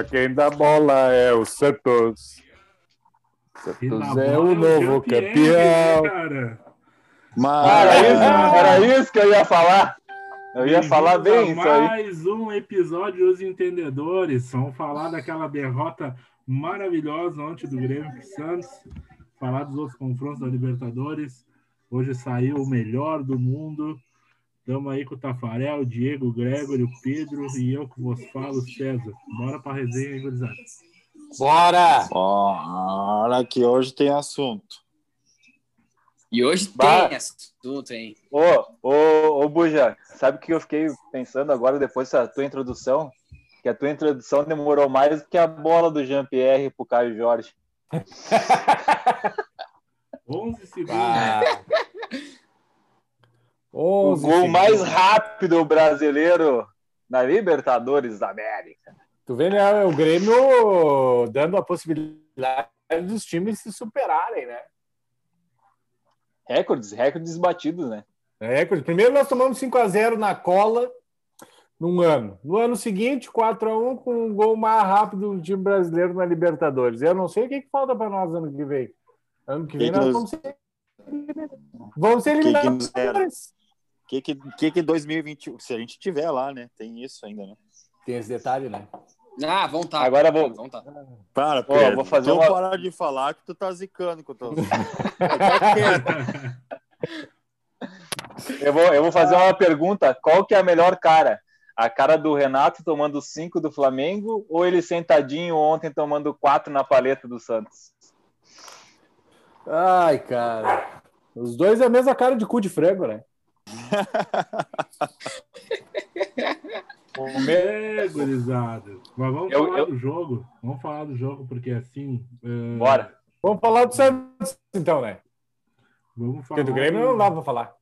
Agora quem dá bola é o Santos. Santos é bola o novo Jean-Pierre, campeão. né, cara? Era isso, Mas... era isso que eu ia falar. Eu ia falar bem isso aí. Mais um episódio Os Entendedores. Vamos falar daquela derrota maravilhosa ontem do Grêmio pro Santos. Falar dos outros confrontos da Libertadores. Hoje saiu o melhor do mundo. Estamos aí com o Tafarel, o Diego, o Gregory, o Pedro e eu que vos falo, César. Bora pra resenha aí, gurizada. Bora! Bora que hoje tem assunto. E hoje Bah. tem assunto, hein? Ô, ô, ô, Buja, sabe o que eu fiquei pensando agora depois da tua introdução? Que a tua introdução demorou mais do que a bola do Jean-Pierre pro Caio Jorge. 11 segundos. Ah. O 11 gol mais rápido brasileiro na Libertadores da América. Tu vê, né? O Grêmio dando a possibilidade dos times se superarem, né? Recordes, recordes batidos, né? É, recorde. Primeiro nós tomamos 5x0 na cola num ano. No ano seguinte, 4x1 com um gol mais rápido do time brasileiro na Libertadores. Eu não sei o que, que falta para nós ano que vem. Ano que vem Que que nós nos- vamos ser, vamos ser Que que eliminados. nos? Que que, que que 2021, se a gente tiver lá, né? Tem isso ainda, né? Tem esse detalhe, né? Ah, vão tá. Agora vou- Vão tá. Para, Pedro. vou fazer uma- parar de falar que tu tá zicando com o teu... Quieto. Eu vou, eu vou fazer uma pergunta. Qual que é a melhor cara? A cara do Renato tomando 5 do Flamengo ou ele sentadinho ontem tomando 4 na paleta do Santos? Ai, cara. Os dois é a mesma cara de cu de frango, né? É, gurizada. Mas vamos Eu- falar eu- do jogo. Vamos falar do jogo, porque assim. é, Bora. Vamos falar do Santos, então, né? Vamos falar Porque do Grêmio não dá pra falar.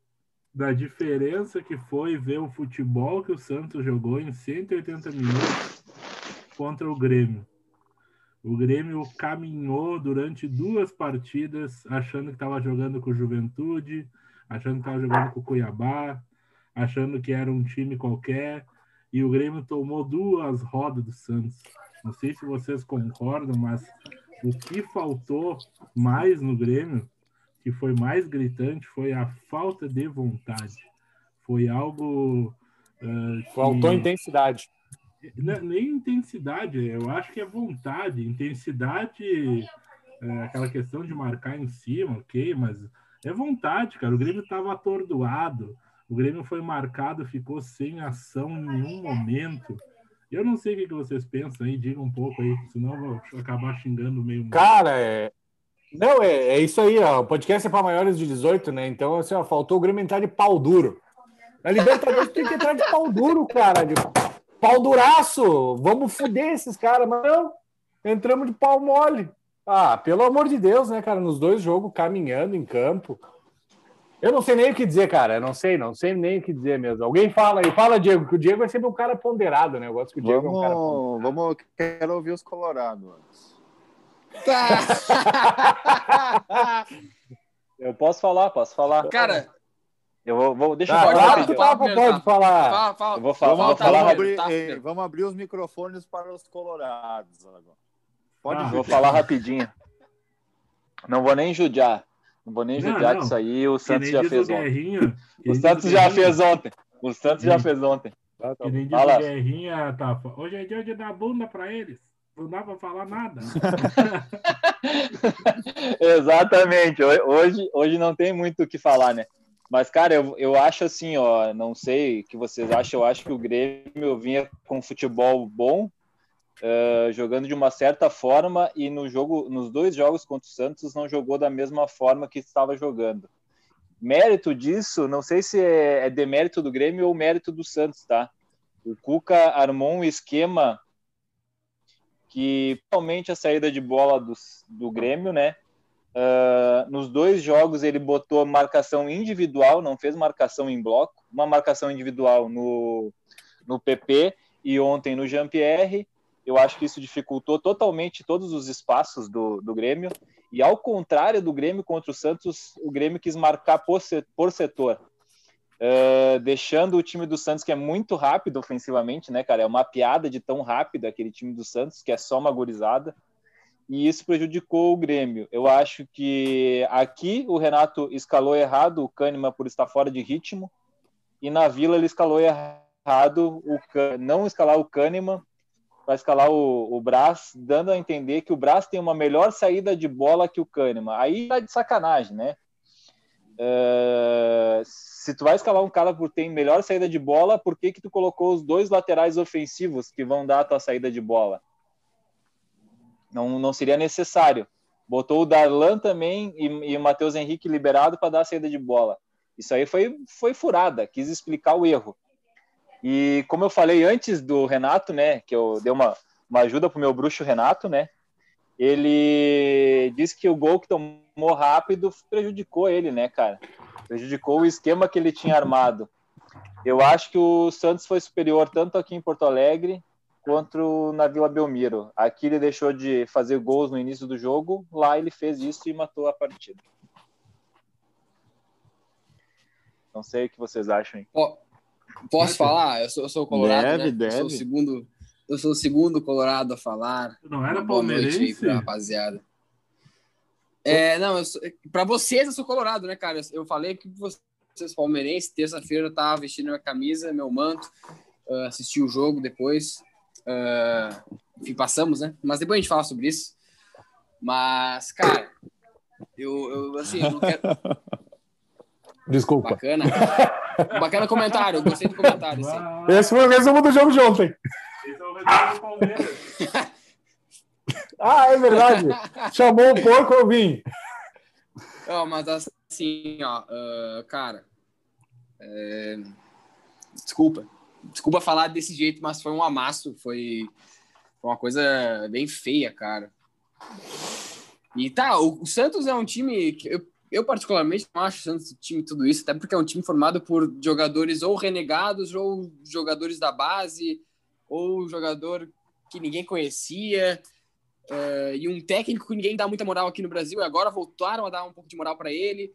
da diferença que foi ver o futebol que o Santos jogou em 180 minutos contra o Grêmio. O Grêmio caminhou durante duas partidas achando que estava jogando com o Juventude, achando que estava jogando com o Cuiabá, achando que era um time qualquer, e o Grêmio tomou duas rodas do Santos. Não sei se vocês concordam, mas o que faltou mais no Grêmio que foi mais gritante foi a falta de vontade. Foi algo. ah, que- Faltou intensidade. Não, nem intensidade, eu acho que é vontade. Intensidade, é, aquela questão de marcar em cima, ok, mas é vontade, cara. O Grêmio estava atordoado, o Grêmio foi marcado, ficou sem ação em nenhum momento. Eu não sei o que vocês pensam aí, digam um pouco aí, senão eu vou acabar xingando meio. Cara, é. Não, é, é isso aí, ó. O podcast é para maiores de 18, né? Então, assim, ó, faltou o Grêmio entrar de pau duro. Na Libertadores tem que entrar de pau duro, cara. De pau duraço. Vamos fuder esses caras, mas não. Entramos de pau mole. Ah, pelo amor de Deus, né, cara? Nos dois jogos, caminhando em campo. Eu não sei nem o que dizer, cara. Eu não sei, não sei nem o que dizer mesmo. Alguém fala aí. Fala, Diego, que o Diego é sempre um cara ponderado, né? Eu gosto que o Diego é um cara ponderado. Vamos, vamos, quero ouvir os colorados antes. Eu posso falar, posso falar. Cara, Eu vou, vou deixa eu Ah, falar Pode pode pode falar. fala, fala. Eu vou falar, Vamos, vou tá, falar, vamos rapidinho. abrir, tá, vamos abrir os microfones para os colorados agora. Pode Ah, vou falar rapidinho. Não vou nem judiar. Não vou nem judiar não. disso aí. O Que Santos já fez o ontem. Que O Santos já fez ontem. O Santos já fez ontem. Que nem diz Fala. o Guerrinha, tá? Hoje é dia de dar bunda pra eles. Não dá pra falar nada. Exatamente. Ho- Hoje, hoje não tem muito o que falar, né? Mas, cara, eu, eu acho assim, ó, não sei o que vocês acham, eu acho que o Grêmio vinha com futebol bom, eh, jogando de uma certa forma, e no jogo, nos dois jogos contra o Santos não jogou da mesma forma que estava jogando. Mérito disso, não sei se é, é demérito do Grêmio ou mérito do Santos, tá? O Cuca armou um esquema que realmente a saída de bola do, do Grêmio, né? Ah, nos dois jogos ele botou marcação individual, não fez marcação em bloco, uma marcação individual no, no PP e ontem no Jean-Pierre. Eu acho que isso dificultou totalmente todos os espaços do, do Grêmio. E ao contrário do Grêmio contra o Santos, o Grêmio quis marcar por, por setor. Uh, deixando o time do Santos, que é muito rápido ofensivamente, né, cara? É uma piada de tão rápido aquele time do Santos, que é só uma gurizada. E isso prejudicou o Grêmio. Eu acho que aqui o Renato escalou errado o Kahneman por estar fora de ritmo, e na Vila ele escalou errado, o, não escalar o Kahneman vai escalar o, o Brás, dando a entender que o Brás tem uma melhor saída de bola que o Kahneman. Aí tá de sacanagem, né? Uh, se tu vai escalar um cara por ter melhor saída de bola, por que que tu colocou os dois laterais ofensivos que vão dar a tua saída de bola? Não, não seria necessário. Botou o Darlan também e, e o Matheus Henrique liberado para dar a saída de bola. Isso aí foi, foi furada, quis explicar o erro. E como eu falei antes do Renato, né, que eu dei uma, uma ajuda pro meu bruxo Renato, né, ele disse que o gol que tomou rápido prejudicou ele, né, cara? Prejudicou o esquema que ele tinha armado. Eu acho que o Santos foi superior tanto aqui em Porto Alegre quanto na Vila Belmiro. Aqui ele deixou de fazer gols no início do jogo, lá ele fez isso e matou a partida. Não sei o que vocês acham. Hein? Posso falar? Eu sou, eu sou colorado, deve, né? Deve. Eu sou o segundo, eu sou o segundo colorado a falar. Não era Boa noite aí palmeirense? pra rapaziada. É, não, pra vocês eu sou colorado, né, cara? Eu falei que vocês palmeirenses, terça-feira eu tava vestindo minha camisa, meu manto, uh, assisti o jogo depois. Uh, enfim, passamos, né? Mas depois a gente fala sobre isso. Mas, cara, eu, eu assim, eu não quero. Desculpa. Bacana. Bacana comentário, gostei do comentário. Ah, Esse foi o resumo do jogo de ontem. esse é o resumo do Palmeiras. Ah, é verdade. Chamou o porco, eu vim. Ó, mas assim, ó, ah, cara, é, desculpa, desculpa falar desse jeito, mas foi um amasso, foi, uma coisa bem feia, cara. E tá, o, o Santos é um time que eu, eu particularmente não acho o Santos time tudo isso, até porque é um time formado por jogadores ou renegados, ou jogadores da base, ou jogador que ninguém conhecia. É, e um técnico que ninguém dá muita moral aqui no Brasil, e agora voltaram a dar um pouco de moral para ele.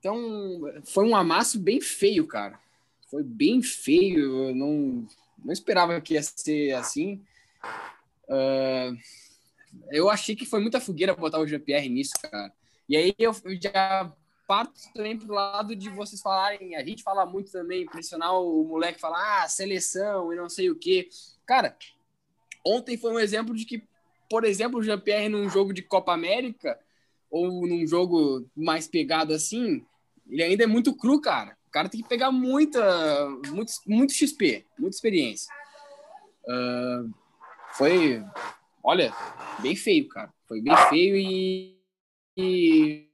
Então, foi um amasso bem feio, cara. Foi bem feio. Eu não, não esperava que ia ser assim. É, eu achei que foi muita fogueira botar o Jean-Pierre nisso, cara. E aí eu já parto também pro lado de vocês falarem. A gente fala muito também, pressionar o moleque, falar, ah, seleção e não sei o quê. Cara, ontem foi um exemplo de que por exemplo, o Jean-Pierre num jogo de Copa América ou num jogo mais pegado assim, ele ainda é muito cru, cara. O cara tem que pegar muita, muito, muito XP, muita experiência. Uh, foi, olha, bem feio, cara. Foi bem feio e, e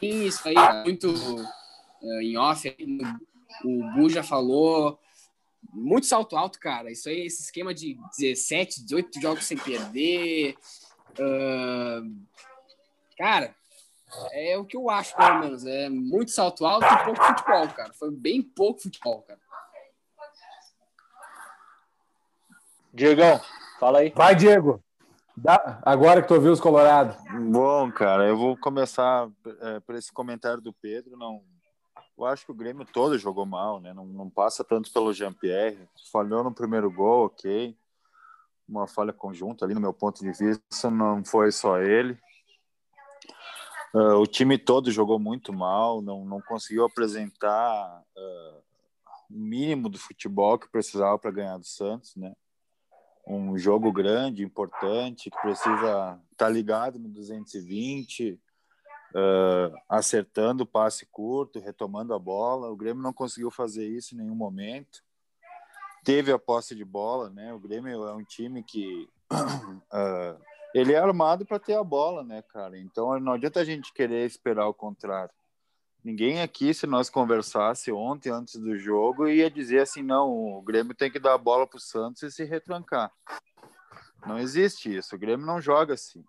isso aí, muito uh, em off. O Bu já falou, muito salto alto, cara. Isso aí, esse esquema de 17, 18 jogos sem perder. Uh, cara, é o que eu acho, pelo menos. É muito salto alto e pouco futebol, cara. Foi bem pouco futebol, cara. Diegão, fala aí. Vai, Diego. Agora que tu ouviu os Colorados. Bom, cara, eu vou começar é, por esse comentário do Pedro. Não, eu acho que o Grêmio todo jogou mal, né? Não, não passa tanto pelo Jean-Pierre. Falhou no primeiro gol, ok. Uma falha conjunta ali, no meu ponto de vista, não foi só ele. Ah, o time todo jogou muito mal, não, não conseguiu apresentar ah, o mínimo do futebol que precisava para ganhar do Santos, né? Um jogo grande, importante, que precisa estar ligado no 220, uh, acertando o passe curto, retomando a bola. O Grêmio não conseguiu fazer isso em nenhum momento. Teve a posse de bola, né? O Grêmio é um time que uh, ele é armado para ter a bola, né, cara? Então não adianta a gente querer esperar o contrário. Ninguém aqui, se nós conversasse ontem antes do jogo, ia dizer assim, não, o Grêmio tem que dar a bola para o Santos e se retrancar. Não existe isso. O Grêmio não joga assim.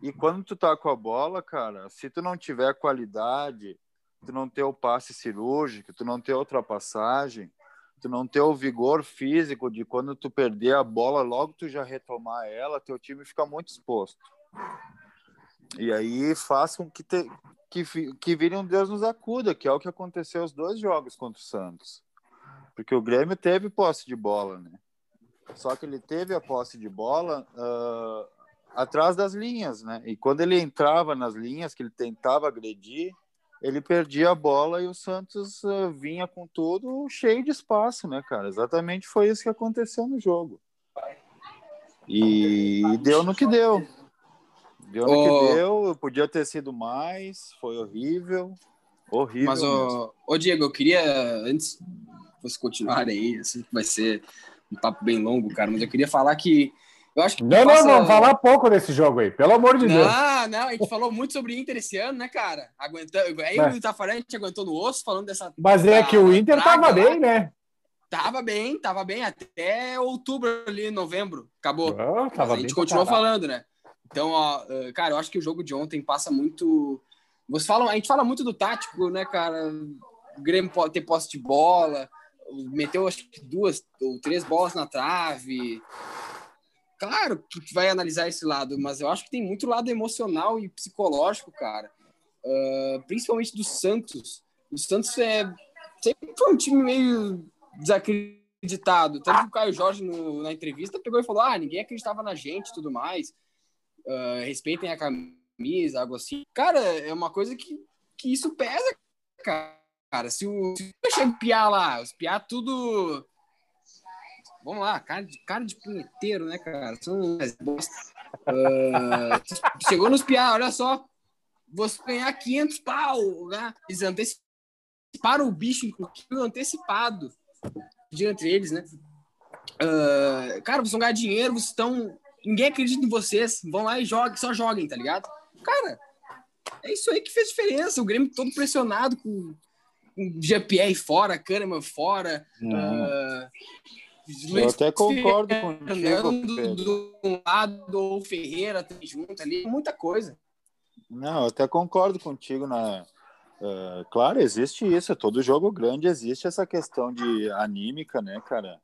E quando tu tá com a bola, cara, se tu não tiver qualidade, tu não ter o passe cirúrgico, tu não ter ultrapassagem, tu não ter o vigor físico de quando tu perder a bola, logo tu já retomar ela, teu time fica muito exposto. E aí faz com que, te, que, que vire um Deus nos acuda, que é o que aconteceu os dois jogos contra o Santos. Porque o Grêmio teve posse de bola, né? Só que ele teve a posse de bola uh, atrás das linhas, né? E quando ele entrava nas linhas, que ele tentava agredir, ele perdia a bola e o Santos uh, vinha com tudo cheio de espaço, né, cara? Exatamente foi isso que aconteceu no jogo. E, e deu no que deu. Deu no oh. que deu, podia ter sido mais, foi horrível. Horrível. Mas, ô, oh, Diego, eu queria, antes de você continuar aí, assim, vai ser um papo bem longo, cara, mas eu queria falar que eu acho que não, passa... não, vamos falar pouco desse jogo aí, pelo amor de não, Deus. Não, não, a gente falou muito sobre Inter esse ano, né, cara? Aguentando. Aí Mas... o Tafarel a gente aguentou no osso falando dessa. Mas é que o Inter tava lá. bem, né? Tava bem, tava bem até outubro ali, novembro. Acabou. Oh, tava a gente continuou falando, né? Então, ó, cara, eu acho que o jogo de ontem passa muito. Você fala, a gente fala muito do tático, né, cara? O Grêmio pode ter posse de bola, meteu acho que duas ou três bolas na trave claro que vai analisar esse lado, mas eu acho que tem muito lado emocional e psicológico, cara. Uh, principalmente do Santos. O Santos é sempre foi um time meio desacreditado. Tanto que o Caio Jorge, no, na entrevista, pegou e falou: ah, ninguém acreditava na gente tudo mais. Uh, respeitem a camisa, algo assim. Cara, é uma coisa que, que isso pesa, cara. Se o, se piar lá, os piar tudo Vamos lá, cara de, cara de punheteiro, né, cara? São uh, chegou nos piar, olha só. Você ganhar 500 pau, né? Eles anteciparam o bicho, inclusive antecipado de entre eles, né? Uh, cara, vocês vão ganhar dinheiro, vocês estão. Ninguém acredita em vocês. Vão lá e joguem, só joguem, tá ligado? Cara, é isso aí que fez diferença. O Grêmio todo pressionado com, com Jean-Pierre fora, Kahneman fora. Uh, eu até concordo contigo. Do, do lado ou Ferreira tem junto ali, muita coisa. Não, eu até concordo contigo na. Uh, claro, existe isso. Todo jogo grande existe essa questão de anímica, né, cara?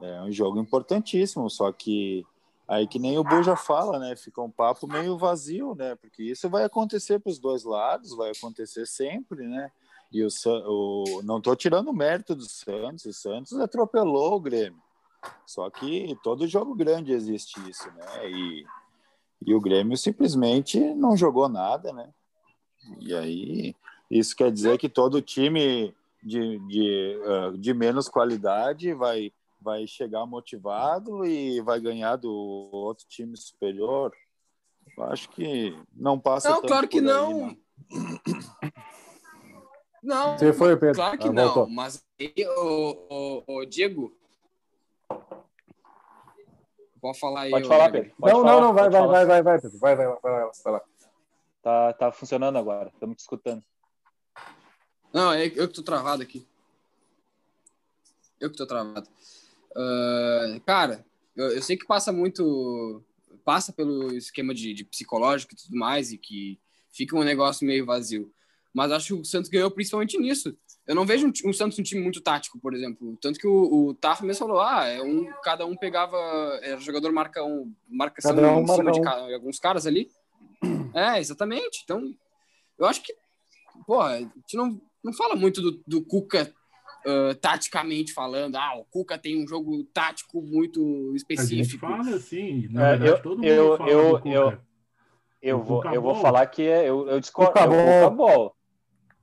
É um jogo importantíssimo, só que aí que nem o Bu já fala, né? Fica um papo meio vazio, né? Porque isso vai acontecer para os dois lados, vai acontecer sempre, né? E o, o não estou tirando o mérito do Santos, o Santos atropelou o Grêmio. Só que todo jogo grande existe isso, né? E, e o Grêmio simplesmente não jogou nada, né? E aí, isso quer dizer que todo time de, de, uh, de menos qualidade vai, vai chegar motivado e vai ganhar do outro time superior? Eu acho que não passa. Não, claro que aí, não. não. Não, Você foi, Pedro. claro que ah, não. Voltou. Mas o, o, o, Diego. Pode falar aí. Pode falar, Pedro. Pode não, falar, não, não, vai, vai, vai, vai, vai, Pedro. Vai, vai, vai, vai, vai lá. Tá, tá funcionando agora. Estamos te escutando. Não, é eu que tô travado aqui. Eu que tô travado. Uh, cara, eu, eu, sei que passa muito. Passa pelo esquema de, de psicológico e tudo mais, e que fica um negócio meio vazio. Mas acho que o Santos ganhou principalmente nisso. Eu não vejo um, um Santos um time muito tático, por exemplo. Tanto que o, o Taf mesmo falou: ah, é um, cada um pegava. Era jogador marca um, marcação um, em cima de alguns caras ali. É, exatamente. Então, eu acho que. Porra, a gente não, não fala muito do, do Cuca Uh, taticamente falando, ah, o Cuca tem um jogo tático muito específico. A gente fala assim, na é, verdade, eu, todo mundo eu, fala eu, eu, eu, vou, eu vou falar que é, eu, eu discordo. É o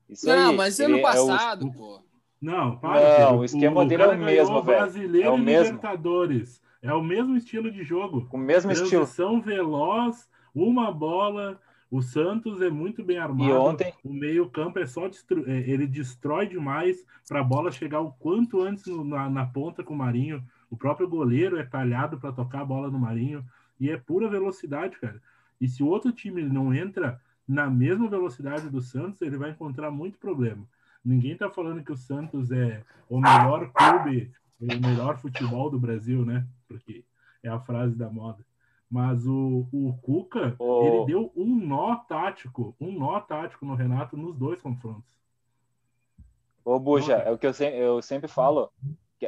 isso não, aí, mas ano passado, é o... pô. Não, para. Não, o esquema o, dele é o mesmo, velho. Brasileiro é o mesmo. Libertadores. É o mesmo estilo de jogo. O mesmo Transição estilo. São veloz, uma bola. O Santos é muito bem armado. E ontem... O meio-campo é só destru... É, ele destrói demais para a bola chegar o quanto antes no, na, na ponta com o Marinho. O próprio goleiro é talhado para tocar a bola no Marinho. E é pura velocidade, cara. E se o outro time não entra na mesma velocidade do Santos, ele vai encontrar muito problema. Ninguém está falando que o Santos é o melhor clube, o melhor futebol do Brasil, né? Porque é a frase da moda. Mas o, o Cuca, oh. ele deu um nó tático, um nó tático no Renato nos dois confrontos. Ô, Buja, é o que eu, se, eu sempre falo.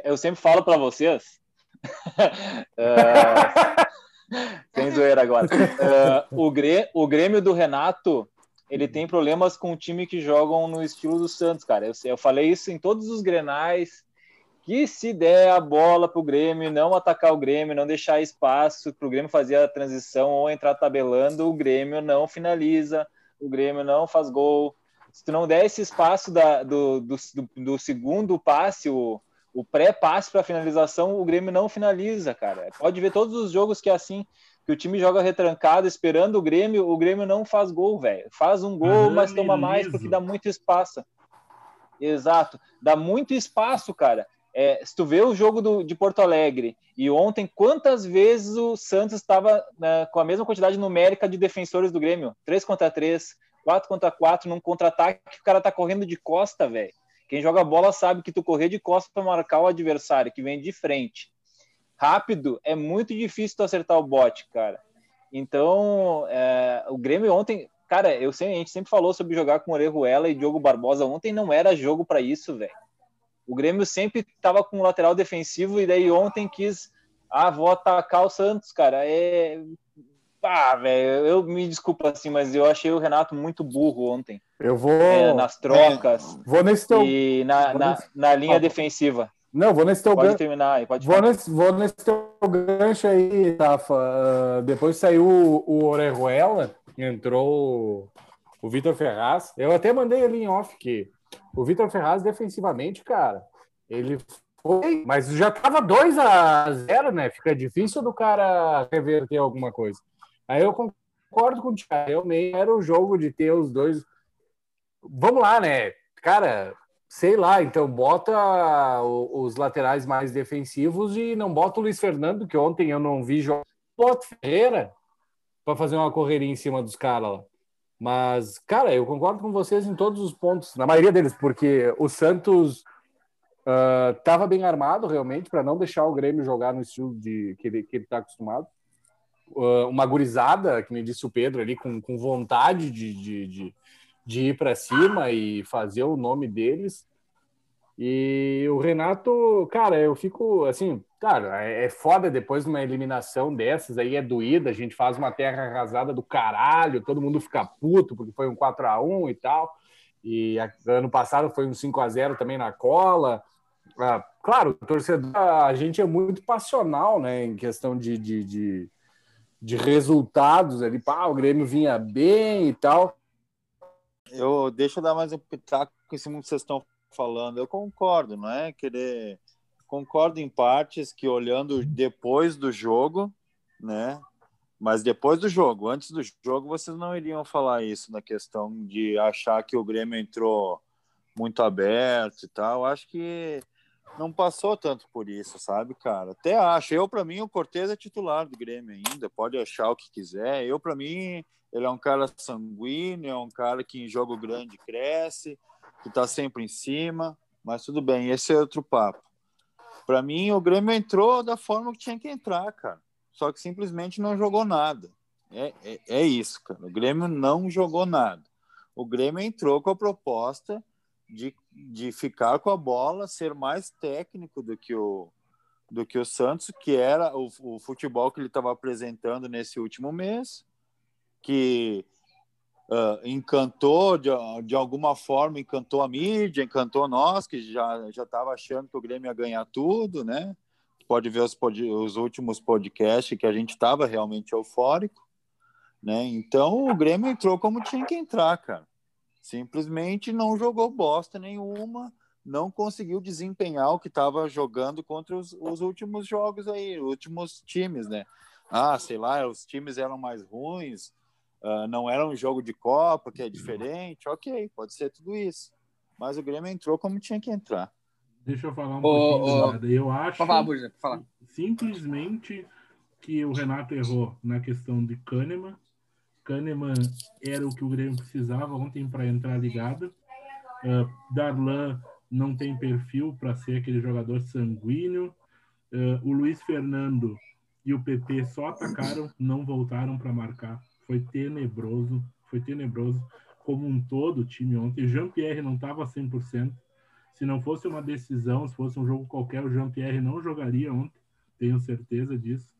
Eu sempre falo para vocês. uh, sem zoeira agora. Uh, o, Grêmio, o Grêmio do Renato, ele tem problemas com o time que jogam no estilo do Santos, cara. Eu, eu falei isso em todos os grenais. Que se der a bola para o Grêmio, não atacar o Grêmio, não deixar espaço para o Grêmio fazer a transição ou entrar tabelando, o Grêmio não finaliza, o Grêmio não faz gol. Se tu não der esse espaço da, do, do, do, segundo passe, o, o pré-passe para finalização, o Grêmio não finaliza, cara. Pode ver todos os jogos que é assim, que o time joga retrancado, esperando o Grêmio, o Grêmio não faz gol, velho. Faz um gol, mas toma mais porque dá muito espaço. Exato, dá muito espaço, cara. É, se tu vê o jogo do, de Porto Alegre e ontem, quantas vezes o Santos estava né, com a mesma quantidade numérica de defensores do Grêmio? 3 contra 3, 4 contra 4, num contra-ataque, o cara tá correndo de costa, velho. Quem joga bola sabe que tu correr de costa para marcar o adversário que vem de frente. Rápido, é muito difícil tu acertar o bote, cara. Então, é, o Grêmio ontem, cara, eu sempre, a gente sempre falou sobre jogar com Orejuela e Diogo Barbosa. Ontem não era jogo para isso, velho. O Grêmio sempre estava com um lateral defensivo e daí ontem quis, ah, vou atacar o Santos, cara. É, ah, velho, eu me desculpa assim, mas eu achei o Renato muito burro ontem. Eu vou. É, nas trocas. É, vou nesse teu. E na, na, na linha defensiva. Não, vou nesse teu Pode terminar aí, pode vou nesse, vou nesse teu gancho aí, Tafa. Uh, depois saiu o, o Orejuela, entrou o Vitor Ferraz. Eu até mandei ali em off que o Vitor Ferraz, defensivamente, cara, ele foi, mas já tava 2 a 0 né? Fica difícil do cara reverter alguma coisa. Aí eu concordo com o Thiago, realmente era o jogo de ter os dois vamos lá, né? Cara, sei lá, então bota os laterais mais defensivos e não bota o Luiz Fernando, que ontem eu não vi jogar. Bota Ferreira para fazer uma correria em cima dos caras lá. Mas, cara, eu concordo com vocês em todos os pontos, na maioria deles, porque o Santos estava uh, bem armado realmente para não deixar o Grêmio jogar no estilo de que ele está acostumado. Uh, uma gurizada, que me disse o Pedro ali, com, com vontade de, de, de de ir para cima e fazer o nome deles. E o Renato, cara, eu fico assim, cara, é, é foda depois de uma eliminação dessas, aí é doída, a gente faz uma terra arrasada do caralho, todo mundo fica puto porque foi um 4 a 1 e tal. E ano passado foi um 5 a 0 também na cola. Ah, claro, torcedor, a gente é muito passional, né, em questão de, de, de, de resultados ali. Pá, o Grêmio vinha bem e tal. Eu deixa eu dar mais um pitaco em cima que vocês estão falando. Eu concordo, não é querer concordo em partes que olhando depois do jogo, né? Mas depois do jogo, antes do jogo, vocês não iriam falar isso na questão de achar que o Grêmio entrou muito aberto e tal. Acho que não passou tanto por isso, sabe, cara? Até acho. Eu, para mim, o Cortez é titular do Grêmio ainda. Pode achar o que quiser. Eu, para mim, ele é um cara sanguíneo, é um cara que em jogo grande cresce, que está sempre em cima, mas tudo bem, esse é outro papo. Para mim, o Grêmio entrou da forma que tinha que entrar, cara. Só que simplesmente não jogou nada. É, é, é isso, cara. O Grêmio não jogou nada. O Grêmio entrou com a proposta de, de ficar com a bola, ser mais técnico do que o, do que o Santos, que era o, o futebol que ele estava apresentando nesse último mês que uh, encantou de, de alguma forma, encantou a mídia, encantou nós, que já já estava achando que o Grêmio ia ganhar tudo, né? Pode ver os, pod, os últimos podcasts que a gente estava realmente eufórico, né? Então o Grêmio entrou como tinha que entrar, cara. Simplesmente não jogou bosta nenhuma, não conseguiu desempenhar o que estava jogando contra os, os últimos jogos aí, últimos times, né? Ah, sei lá, os times eram mais ruins, Uh, não era um jogo de Copa, que é diferente, ok, pode ser tudo isso. Mas o Grêmio entrou como tinha que entrar. Deixa eu falar um oh, pouquinho. Oh, eu acho falar, Burja, falar. simplesmente que o Renato errou na questão de Kahneman. Kahneman era o que o Grêmio precisava ontem para entrar ligado. Uh, Darlan não tem perfil para ser aquele jogador sanguíneo. Uh, o Luiz Fernando e o PP só atacaram, não voltaram para marcar foi tenebroso, foi tenebroso como um todo o time ontem. Jean-Pierre não estava 100%. Se não fosse uma decisão, se fosse um jogo qualquer, o Jean-Pierre não jogaria ontem, tenho certeza disso.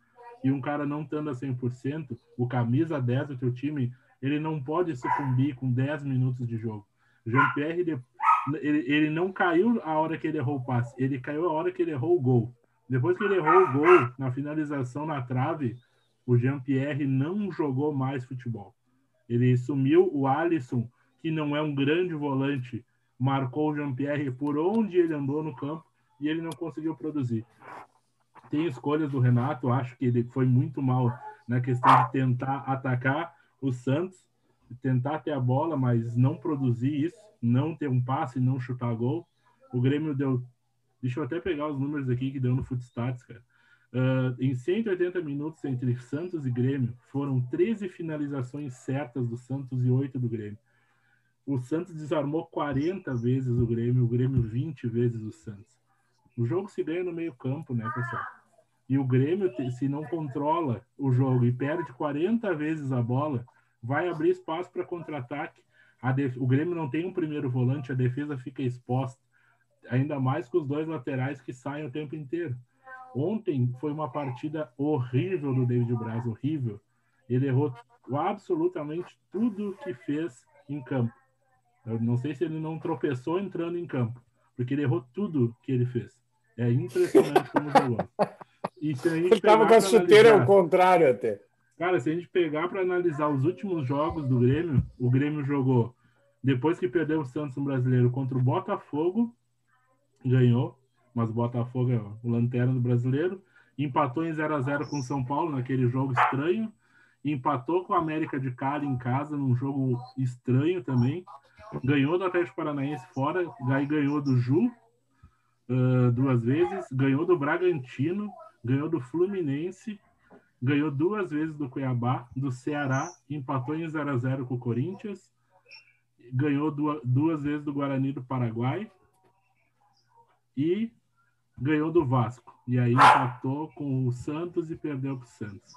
E um cara não estando a 100%, o camisa 10 do teu time, ele não pode sucumbir com 10 minutos de jogo. Jean-Pierre, ele, ele não caiu a hora que ele errou o passe, ele caiu a hora que ele errou o gol. Depois que ele errou o gol na finalização na trave, o Jean-Pierre não jogou mais futebol. Ele sumiu o Alisson, que não é um grande volante, marcou o Jean-Pierre por onde ele andou no campo e ele não conseguiu produzir. Tem escolhas do Renato, acho que ele foi muito mal na questão de tentar atacar o Santos, tentar ter a bola, mas não produzir isso, não ter um passe, não chutar gol. O Grêmio deu. Deixa eu até pegar os números aqui que deu no Footstats, cara. Uh, em 180 minutos entre Santos e Grêmio, foram 13 finalizações certas do Santos e 8 do Grêmio. O Santos desarmou 40 vezes o Grêmio, o Grêmio 20 vezes o Santos. O jogo se ganha no meio-campo, né, pessoal? E o Grêmio, se não controla o jogo e perde 40 vezes a bola, vai abrir espaço para contra-ataque. Def... O Grêmio não tem um primeiro volante, a defesa fica exposta. Ainda mais com os dois laterais que saem o tempo inteiro. Ontem foi uma partida horrível do David Braz, horrível. Ele errou absolutamente tudo que fez em campo. Eu não sei se ele não tropeçou entrando em campo, porque ele errou tudo que ele fez. É impressionante como jogou. E se a gente tava com a chuteira ao contrário até. Cara, se a gente pegar para analisar os últimos jogos do Grêmio, o Grêmio jogou depois que perdeu o Santos no Brasileiro contra o Botafogo, ganhou, mas o Botafogo é o lanterna do Brasileiro, empatou em 0 a 0 com o São Paulo naquele jogo estranho, empatou com a América de Cali em casa num jogo estranho também, ganhou do Atlético Paranaense fora, aí ganhou do Ju uh, duas vezes, ganhou do Bragantino, ganhou do Fluminense, ganhou duas vezes do Cuiabá, do Ceará, empatou em 0 a 0 com o Corinthians, ganhou duas, duas vezes do Guarani do Paraguai e ganhou do Vasco. E aí empatou com o Santos e perdeu para o Santos.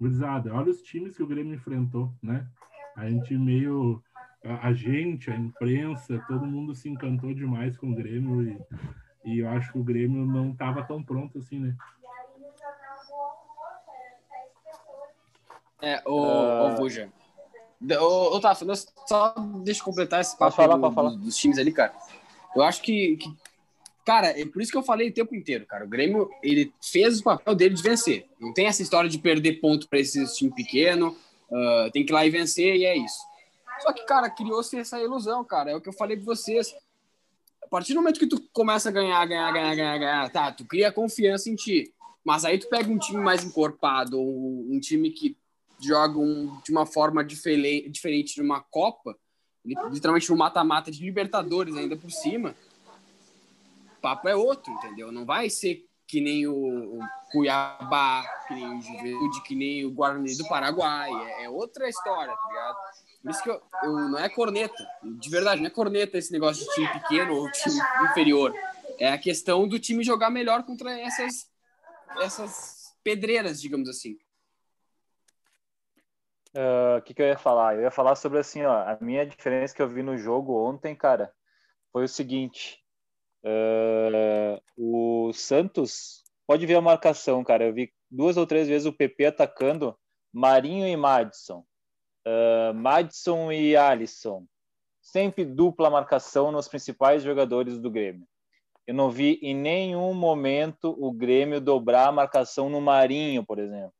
Gurizada, olha os times que o Grêmio enfrentou, né? A gente meio. A, gente, a imprensa, todo mundo se encantou demais com o Grêmio e, e eu acho que o Grêmio não estava tão pronto assim, né? É, o, uh... o Buja. Ô, ô Tafa, só deixa eu completar esse papo falar, do, falar. dos times ali, cara. Eu acho que, que, Cara, é por isso que eu falei o tempo inteiro, cara. O Grêmio, ele fez o papel dele de vencer. Não tem essa história de perder ponto para esse time pequeno. Uh, tem que ir lá e vencer e é isso. Só que, cara, criou-se essa ilusão, cara. É o que eu falei pra vocês. Partir do momento que tu começa a ganhar, ganhar, ganhar, ganhar, ganhar, tá, tu cria confiança em ti. Mas aí tu pega um time mais encorpado, ou um time que joga um, de uma forma diferente, de uma Copa, literalmente no mata-mata de Libertadores ainda por cima, o papo é outro, entendeu? Não vai ser que nem o, o Cuiabá, que nem o Juventude, que nem o Guarani do Paraguai. É, é outra história, tá ligado? Por isso que eu, eu, não é corneta, de verdade, não é corneta esse negócio de time pequeno ou time inferior. É a questão do time jogar melhor contra essas, essas pedreiras, digamos assim. O uh, que, que eu ia falar? Eu ia falar sobre assim, ó, a minha diferença que eu vi no jogo ontem, cara, foi o seguinte. Uh, o Santos pode ver a marcação, cara. Eu vi duas ou três vezes o PP atacando Marinho e Madison, uh, Madison e Alisson. Sempre dupla marcação nos principais jogadores do Grêmio. Eu não vi em nenhum momento o Grêmio dobrar a marcação no Marinho, por exemplo.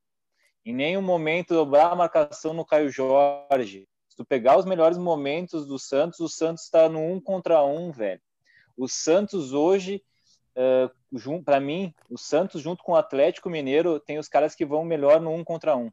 Em nenhum momento dobrar a marcação no Caio Jorge. Se tu pegar os melhores momentos do Santos, o Santos está no um contra um, velho. O Santos hoje, uh, para mim, o Santos junto com o Atlético Mineiro tem os caras que vão melhor no um contra um,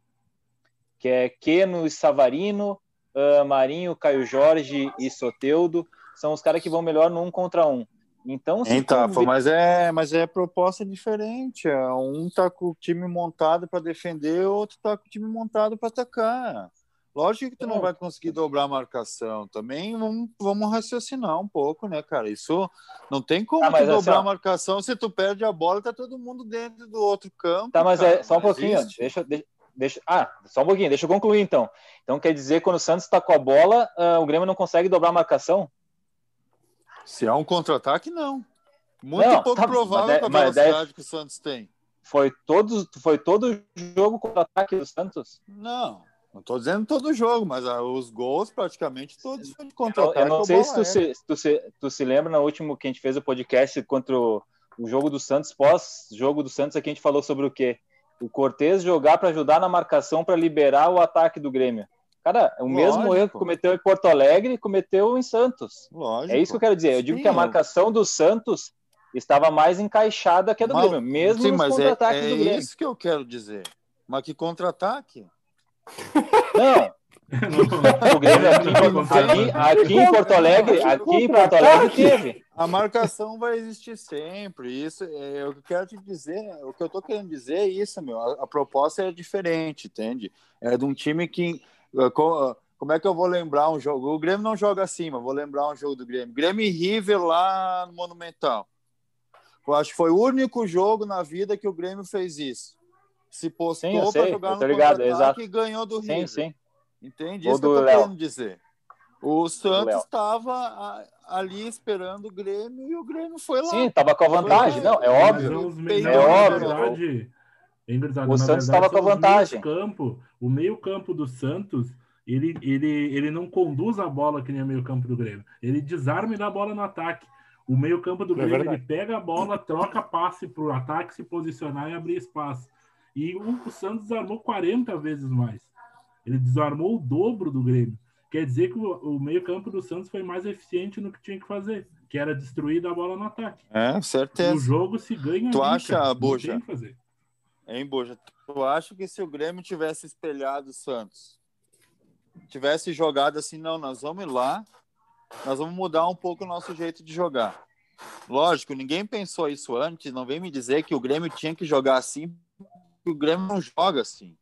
que é Keno e Savarino, uh, Marinho, Caio Jorge e Soteudo, são os caras que vão melhor no um contra um. Então, então tu... mas é, mas é proposta diferente. É, um tá com o time montado para defender, o outro tá com o time montado para atacar. Lógico que tu não vai conseguir dobrar a marcação. Também vamos, vamos raciocinar um pouco, né, cara? Isso não tem como tu dobrar assim, a marcação se tu perde a bola, tá todo mundo dentro do outro campo. Tá, mas cara, é só um pouquinho. Deixa, deixa, deixa, Ah, só um pouquinho, deixa eu concluir então. Então quer dizer quando o Santos está com a bola, uh, o Grêmio não consegue dobrar a marcação? Se é um contra-ataque, não. Muito Não, pouco tá, provável mas com a daí- mas velocidade que o Santos tem. Foi todo, foi todo jogo contra-ataque do Santos? Não, não tô dizendo todo jogo, mas ah, os gols praticamente todos foram de Eu, contra-ataque. eu não sei se tu, se, tu, se, tu se lembra no último que a gente fez o podcast contra o, o jogo do Santos, pós-jogo do Santos, aqui a gente falou sobre o quê? O Cortez jogar para ajudar na marcação para liberar o ataque do Grêmio. Cara, o mesmo Lógico. erro que cometeu em Porto Alegre, cometeu em Santos. Lógico. É isso que eu quero dizer. Eu digo Sim, que a marcação do Santos estava mais encaixada que a do Mas- Grêmio, mesmo Sim, nos é, contra-ataques é do Grêmio. isso que eu quero dizer. Mas que contra-ataque? Não, o Grêmio aqui, aqui, aqui em Porto Alegre, aqui em Porto Alegre teve. A marcação vai existir sempre. Isso é o que eu quero te dizer. O que eu tô querendo dizer é isso, meu. A, a proposta é diferente, entende? É de um time que. eh, co- Como é que eu vou lembrar um jogo? O Grêmio não joga assim, mas vou lembrar um jogo do Grêmio. Grêmio e River lá no Monumental. Eu acho que foi o único jogo na vida que o Grêmio fez isso. Se Sim, postou para jogar no ligado, exato. e ganhou do Sim, River. sim. Entende? Ou Isso que eu tô Léo. querendo dizer. O Santos estava ali esperando o Grêmio e o Grêmio foi lá. Sim, tava com a vantagem. Não, é Mas óbvio. melhores, é na óbvio. verdade, hein, gurizada, O na Santos verdade, tava com a vantagem. Campo, o meio campo do Santos, ele, ele, ele não conduz a bola que nem o meio campo do Grêmio. Ele desarma e dá a bola no ataque. O meio campo do É Grêmio, verdade. ele pega a bola, troca passe para o ataque se posicionar e abrir espaço. E o, o Santos desarmou 40 vezes mais. Ele desarmou o dobro do Grêmio. Quer dizer que o, o meio campo do Santos foi mais eficiente no que tinha que fazer, que era destruir a bola no ataque. É, O certeza. jogo se ganha Tu ali, acha, cara. Não Boja? tem o que fazer. Hein, Boja? Tu acha que se o Grêmio tivesse espelhado o Santos, tivesse jogado assim, não, nós vamos ir lá, nós vamos mudar um pouco o nosso jeito de jogar. Lógico, ninguém pensou isso antes, não vem me dizer que o Grêmio tinha que jogar assim, porque o Grêmio não joga assim.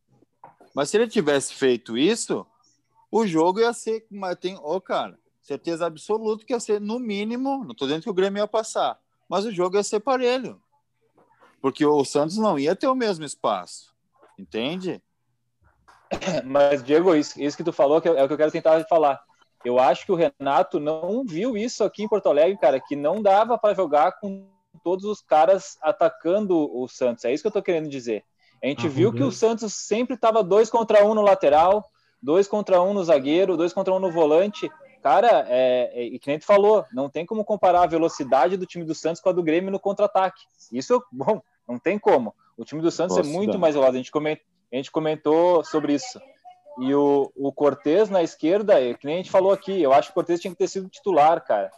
Mas se ele tivesse feito isso, o jogo ia ser, mas tem, ô cara, certeza absoluta que ia ser no mínimo, não tô dizendo que o Grêmio ia passar, mas o jogo ia ser parelho. Porque o Santos não ia ter o mesmo espaço. Entende? Mas, Diego, isso, isso que tu falou que é o que eu quero tentar falar. Eu acho que o Renato não viu isso aqui em Porto Alegre, cara, que não dava para jogar com todos os caras atacando o Santos. É isso que eu tô querendo dizer. A gente viu que o. Santos sempre tava dois contra um no lateral, dois contra um no zagueiro, dois contra um no volante. Cara, é, é, e que nem tu falou, não tem como comparar a velocidade do time do Santos com a do Grêmio no contra-ataque. Isso, bom, não tem como. O time do Santos é muito mais velado. A gente, coment, a gente comentou sobre isso. E o, o Cortez na esquerda, é, que nem a gente falou aqui, eu acho que o Cortez tinha que ter sido titular, cara,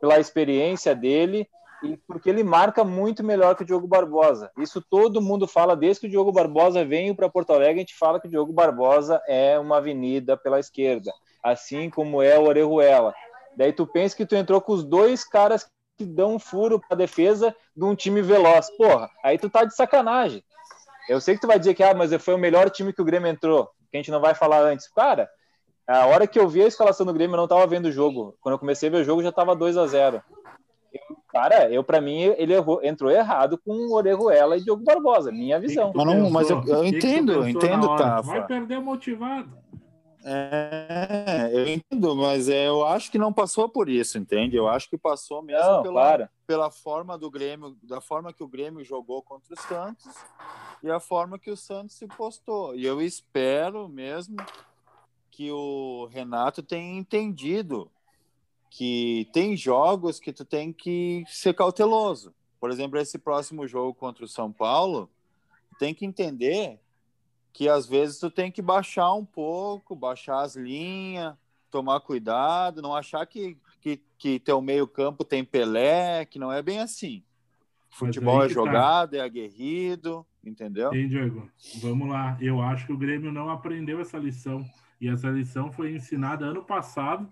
pela experiência dele e porque ele marca muito melhor que o Diogo Barbosa. Isso todo mundo fala desde que o Diogo Barbosa veio para Porto Alegre, a gente fala que o Diogo Barbosa é uma avenida pela esquerda, assim como é o Orejuela. Daí tu pensa que tu entrou com os dois caras que dão um furo para defesa de um time veloz. Porra, aí tu tá de sacanagem. Eu sei que tu vai dizer que ah, mas foi o melhor time que o Grêmio entrou, que a gente não vai falar antes. Cara, a hora que eu vi a escalação do Grêmio, eu não tava vendo o jogo. Quando eu comecei a ver o jogo, já tava 2 a 0 Eu- Cara, eu para mim ele errou- entrou errado com o Orejuela e Diogo Barbosa, minha visão. Mas não- mas eu- eu Que entendo, eu entendo? Tafa. Vai perder motivado. É, eu entendo, mas é, eu acho que não passou por isso, entende? Eu acho que passou mesmo Não, pela, claro. pela forma do Grêmio, da forma que o Grêmio jogou contra o Santos e a forma que o Santos se postou. E eu espero mesmo que o Renato tenha entendido que tem jogos que tu tem que ser cauteloso. Por exemplo, esse próximo jogo contra o São Paulo, tem que entender que às vezes tu tem que baixar um pouco, baixar as linhas, tomar cuidado, não achar que, que, que teu meio campo tem Pelé, que não é bem assim. Futebol é tá. jogado, é aguerrido, entendeu? Hein, Diego? Vamos lá. Eu acho que o Grêmio não aprendeu essa lição. E essa lição foi ensinada ano passado.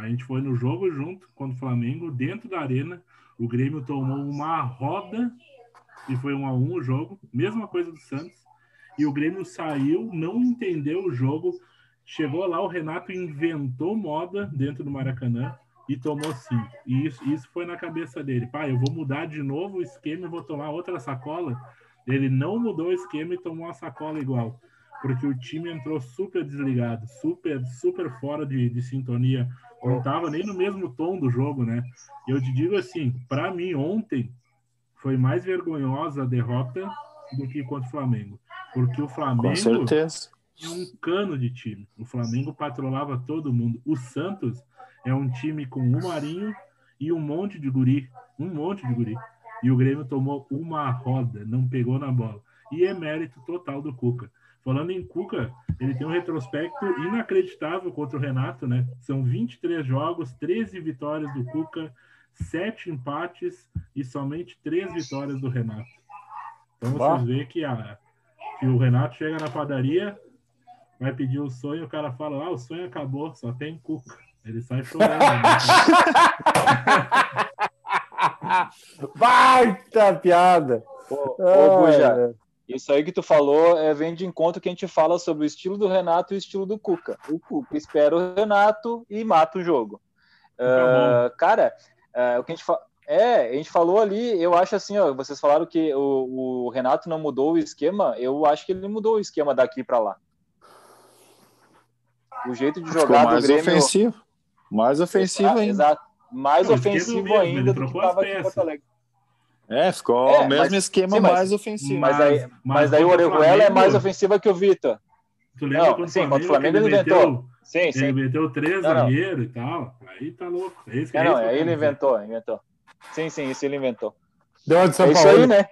A gente foi no jogo junto contra o Flamengo, dentro da arena. O Grêmio tomou uma roda e foi um a um o jogo. Mesma coisa do Santos. E o Grêmio saiu, não entendeu o jogo. Chegou lá, o Renato inventou moda dentro do Maracanã e tomou cinco. E isso, isso foi na cabeça dele. Pai, eu vou mudar de novo o esquema e vou tomar outra sacola. Ele não mudou o esquema e tomou uma sacola igual. Porque o time entrou super desligado, super, super fora de, de sintonia não estava nem no mesmo tom do jogo, né? Eu te digo assim, para mim ontem foi mais vergonhosa a derrota do que contra o Flamengo, porque o Flamengo Com certeza. é um cano de time. O Flamengo patrolava todo mundo. O Santos é um time com o Marinho e um monte de guri, um monte de guri. E o Grêmio tomou uma roda, não pegou na bola. E é mérito total do Cuca. Falando em Cuca, ele tem um retrospecto inacreditável contra o Renato, né? São 23 jogos, 13 vitórias do Cuca, 7 empates e somente 3 vitórias do Renato. Então Bah. vocês veem que, a, que o Renato chega na padaria, vai pedir o sonho, o cara fala, ah, o sonho acabou, só tem Cuca. Ele sai chorando. né? Baita piada! Ô, ô Buja, isso aí que tu falou é, vem de encontro que a gente fala sobre o estilo do Renato e o estilo do Cuca. O Cuca espera o Renato e mata o jogo. Ah, cara, ah, o que a gente fa... é, a gente falou ali, eu acho assim, ó, vocês falaram que o, o Renato não mudou o esquema, eu acho que ele mudou o esquema daqui para lá. O jeito de Ficou jogar do mais Grêmio ofensivo. Mais ofensivo Ah, ainda. Exato. Mais ofensivo mesmo, ainda do que estava aqui em. Porto Alegre. É, ficou É, o mesmo mas- esquema sim, mas- mais ofensivo. Mas, aí, mas, mas daí o Orejuela é mais ofensiva que o Vitor. Tu lembra Não, sim, contra o Flamengo ele inventou. Sim, Ele sim. meteu três zagueiros e tal. Aí tá louco. É isso que É, não, isso aí ele inventou, inventou. Sim, sim, isso ele inventou. Deu de São É isso Paulo. aí, né?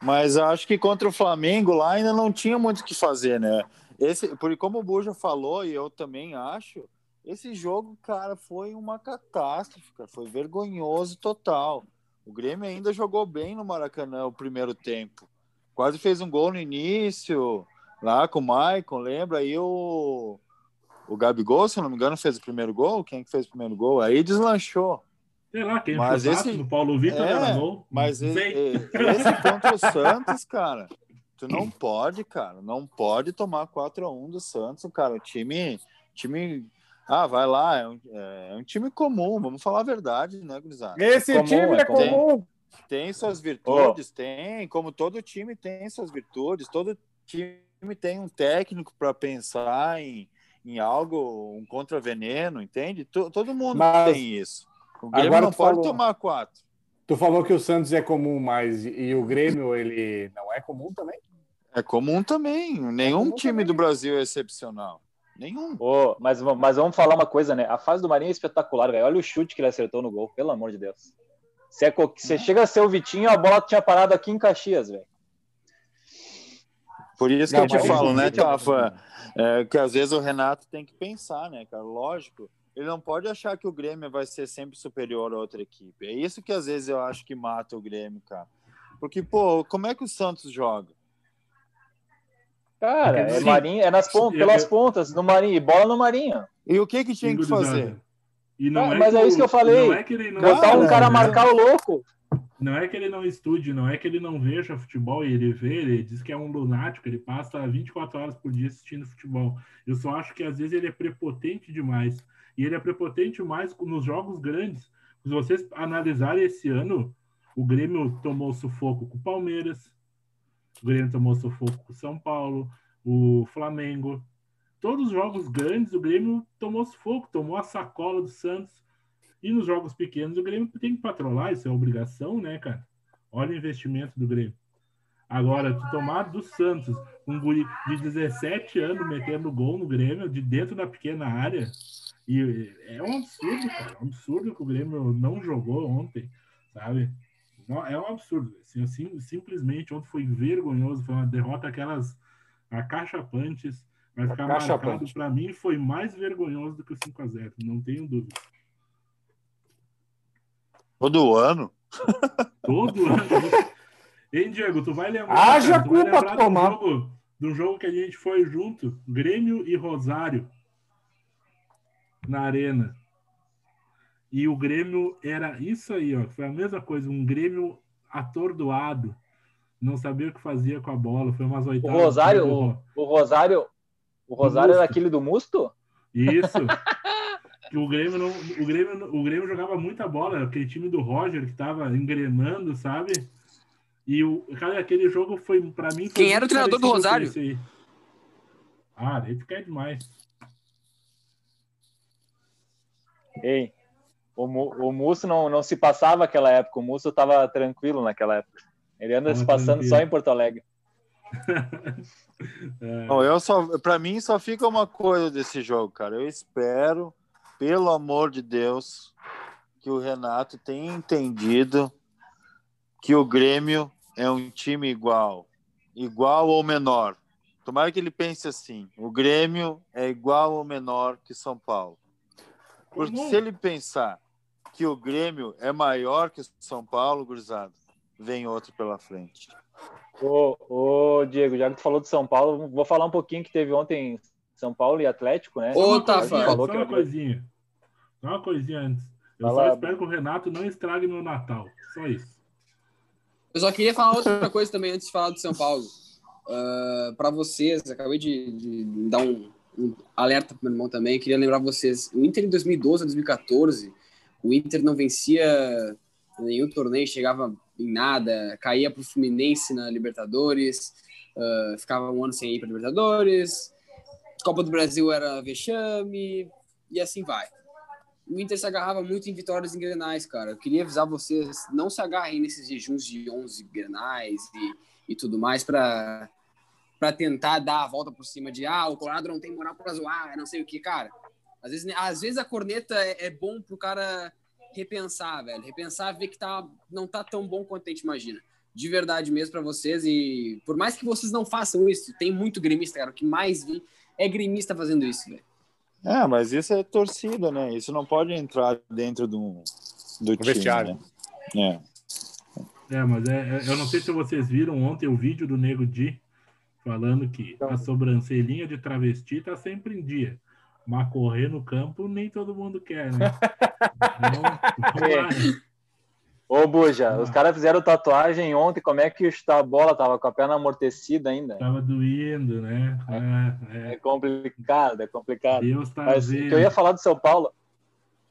Mas acho que contra o Flamengo lá ainda não tinha muito o que fazer, né? Esse, porque como o Buja falou, e eu também acho, esse jogo, cara, foi uma catástrofe, cara. Foi vergonhoso total. O Grêmio ainda jogou bem no Maracanã o primeiro tempo. Quase fez um gol no início, lá com o Maicon, lembra? Aí o, o Gabigol, se não me engano, fez o primeiro gol. Quem que fez o primeiro gol? Aí deslanchou. Sei lá, quem Mas esse- no Paulo Vitor É, era gol. Mas e- e- esse contra o Santos, cara, tu não pode, cara, não pode tomar 4 a 1 do Santos, cara. O time, time, ah, vai lá, é um, é um time comum, vamos falar a verdade, né, Gurizada? Esse Comum, time é é comum. comum. Tem suas virtudes, tem, como todo time tem suas virtudes, todo time tem um técnico para pensar em, em algo, um contraveneno, entende? To- todo mundo Mas- tem isso. O Grêmio Agora não pode falou- tomar quatro. Tu falou que o Santos é comum, mas e o Grêmio, ele não é comum também? É comum também. Nenhum comum time também. do Brasil é excepcional. Nenhum. Ô, mas, mas vamos falar uma coisa, né? A fase do Marinho é espetacular, velho. Olha o chute que ele acertou no gol, pelo amor de Deus. Se, é co- se chega a ser o Vitinho, a bola tinha parado aqui em Caxias, velho. Por isso que Não, eu te falo, né, Tafa? É, que às vezes o Renato tem que pensar, né, cara? Lógico. Ele não pode achar que o Grêmio vai ser sempre superior a outra equipe. É isso que às vezes eu acho que mata o Grêmio, cara. Porque, pô, como é que o Santos joga? Cara, é sim, Marinho, é nas pon- eu- pelas pontas, no Marinho, e bola no Marinho. E o que que tinha que fazer? E não Ah, é mas é o- isso que eu falei. Não é que ele não Botar um Cara, cara a né? marcar o louco. Não é que ele não estude, não é que ele não veja futebol e ele vê, ele diz que é um lunático, ele passa 24 horas por dia assistindo futebol. Eu só acho que às vezes ele é prepotente demais. E ele é prepotente mais nos jogos grandes. Se vocês analisarem esse ano, o Grêmio tomou sufoco com o Palmeiras, o Grêmio tomou sufoco com o São Paulo, o Flamengo. Todos os jogos grandes, o Grêmio tomou sufoco, tomou a sacola do Santos. E nos jogos pequenos, o Grêmio tem que patrolar, isso é obrigação, né, cara? Olha o investimento do Grêmio. Agora, tu tomar do Santos, um guri de 17 anos metendo gol no Grêmio, de dentro da pequena área, e é um absurdo, cara. É um absurdo que o Grêmio não jogou ontem, sabe? É um absurdo. Assim, assim, simplesmente, ontem foi vergonhoso, foi uma derrota aquelas acachapantes. Vai ficar marcado, pra mim, foi mais vergonhoso do que o 5x0, não tenho dúvida. Todo ano? Todo ano. Hein, Diego, tu vai lembrar. Haja cara, tu vai culpa lembrar um tomar. jogo, de um jogo que a gente foi junto, Grêmio e Rosário, na Arena. E o Grêmio era isso aí, ó. Foi a mesma coisa, um Grêmio atordoado. Não sabia o que fazia com a bola. Foi umas O oitavas. Rosário, do- o, o Rosário, o Rosário era aquele do Musto? Isso. O Grêmio não, o Grêmio, não- o Grêmio jogava muita bola, aquele time do Roger que tava engrenando, sabe? E o cara, aquele jogo foi para mim foi Quem era o treinador do Rosário? Ah, tu quer demais. Ei, o, o Musso não, não se passava aquela época, o Musso estava tranquilo naquela época. Ele anda se passando tranquilo. só em Porto Alegre. é. Bom, eu só, para mim só fica uma coisa desse jogo, cara. Eu espero, pelo amor de Deus, que o Renato tenha entendido que o Grêmio é um time igual, igual ou menor. Tomara que ele pense assim: o Grêmio é igual ou menor que São Paulo. Porque se ele pensar que o Grêmio é maior que São Paulo, gurizada, vem outro pela frente. Ô, ô, Diego, já que tu falou de São Paulo, vou falar um pouquinho que teve ontem São Paulo e Atlético, né? Ô, tá, falou só uma coisinha. Só uma coisinha antes. Eu Fala, só espero que o Renato não estrague meu Natal. Só isso. Eu só queria falar outra coisa também antes de falar do São Paulo. Uh, ah, para vocês, acabei de, de, de dar um, um alerta para meu irmão também. Queria lembrar vocês: o Inter em 2012 a 2014, o Inter não vencia nenhum torneio, chegava em nada, caía para o Fluminense na Libertadores, uh, ficava um ano sem ir para Libertadores, Copa do Brasil era vexame, e assim vai. O Inter se agarrava muito em vitórias em grenais, cara. Eu queria avisar vocês, não se agarrem nesses jejuns de 11 grenais e, e tudo mais para tentar dar a volta por cima de ah, o Colorado não tem moral para zoar, não sei o que, cara. Às vezes, às vezes a corneta é, é bom pro cara repensar, velho. Repensar, ver que tá, não tá tão bom quanto a gente imagina. De verdade mesmo para vocês. E por mais que vocês não façam isso, tem muito gremista, cara. O que mais vi é gremista fazendo isso, velho. É, mas isso é torcida, né? Isso não pode entrar dentro do, do time, vestiário. Né? É. É, mas é, é, eu não sei se vocês viram ontem o vídeo do Nego Di falando que a sobrancelhinha de travesti tá sempre em dia. Mas correr no campo nem todo mundo quer, né? Então, é. Ô, Buja, ah. os caras fizeram tatuagem ontem, como é que a bola tava com a perna amortecida ainda? Tava doendo, né? É, é. é complicado, é complicado. Deus tá Mas vendo. o que eu ia falar do São Paulo,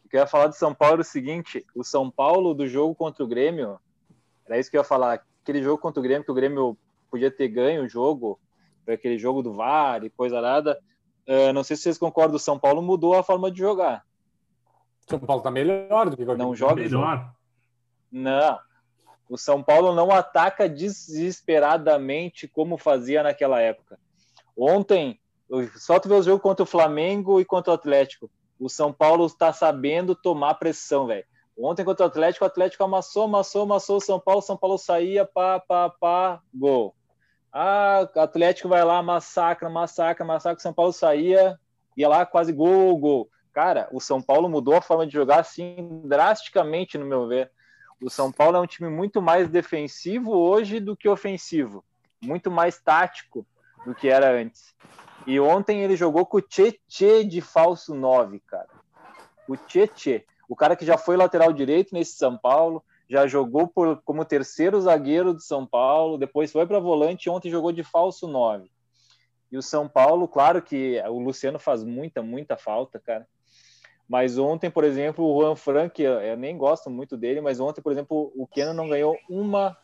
o que eu ia falar do São Paulo é o seguinte, o São Paulo do jogo contra o Grêmio, era isso que eu ia falar, aquele jogo contra o Grêmio, que o Grêmio podia ter ganho o jogo, foi aquele jogo do VAR e coisa nada, Uh, não sei se vocês concordam, o São Paulo mudou a forma de jogar. São Paulo tá melhor do que não joga. Melhor. Não. O São Paulo não ataca desesperadamente como fazia naquela época. Ontem, só tu vê o jogo contra o Flamengo e contra o Atlético. O São Paulo está sabendo tomar pressão, velho. Ontem contra o Atlético, o Atlético amassou, amassou, amassou o São Paulo, São Paulo saía, pá, pá, pá, gol. Ah, Atlético vai lá, massacra, massacra, massacra. São Paulo saía, ia lá quase gol, gol. Cara, o São Paulo mudou a forma de jogar assim drasticamente, no meu ver. O São Paulo é um time muito mais defensivo hoje do que ofensivo, muito mais tático do que era antes. E ontem ele jogou com o Tietê de falso 9, cara. O Tietê, o cara que já foi lateral direito nesse São Paulo, já jogou por, como terceiro zagueiro de São Paulo, depois foi para volante, ontem jogou de falso 9. E o São Paulo, claro que o Luciano faz muita, muita falta, cara. Mas ontem, por exemplo, o Juan Frank, eu nem gosto muito dele, mas ontem, por exemplo, o Keno não ganhou uma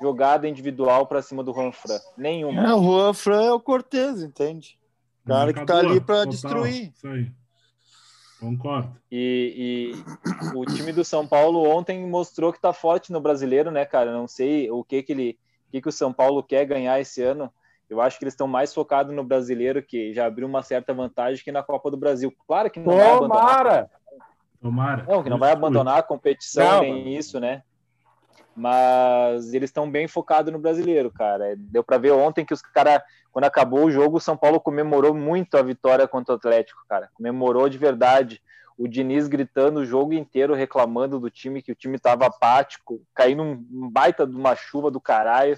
jogada individual para cima do Juan Fran. Nenhuma. É, o Juan Fran é o Cortez, entende? O cara que tá ali para destruir. Isso aí. Concordo. E, e, o time do São Paulo ontem mostrou que está forte no brasileiro, né, cara? Não sei o que que ele, o que que o São Paulo quer ganhar esse ano. Eu acho que eles estão mais focados no brasileiro, que já abriu uma certa vantagem que na Copa do Brasil. Claro que não Tomara. vai abandonar. Tomara. Não, que não vai abandonar a competição não, nem isso, né? Mas eles estão bem focados no brasileiro, cara. Deu para ver ontem que os caras quando acabou o jogo, o São Paulo comemorou muito a vitória contra o Atlético, cara. Comemorou de verdade. O Diniz gritando o jogo inteiro, reclamando do time, que o time estava apático, caindo um baita de uma chuva do caralho.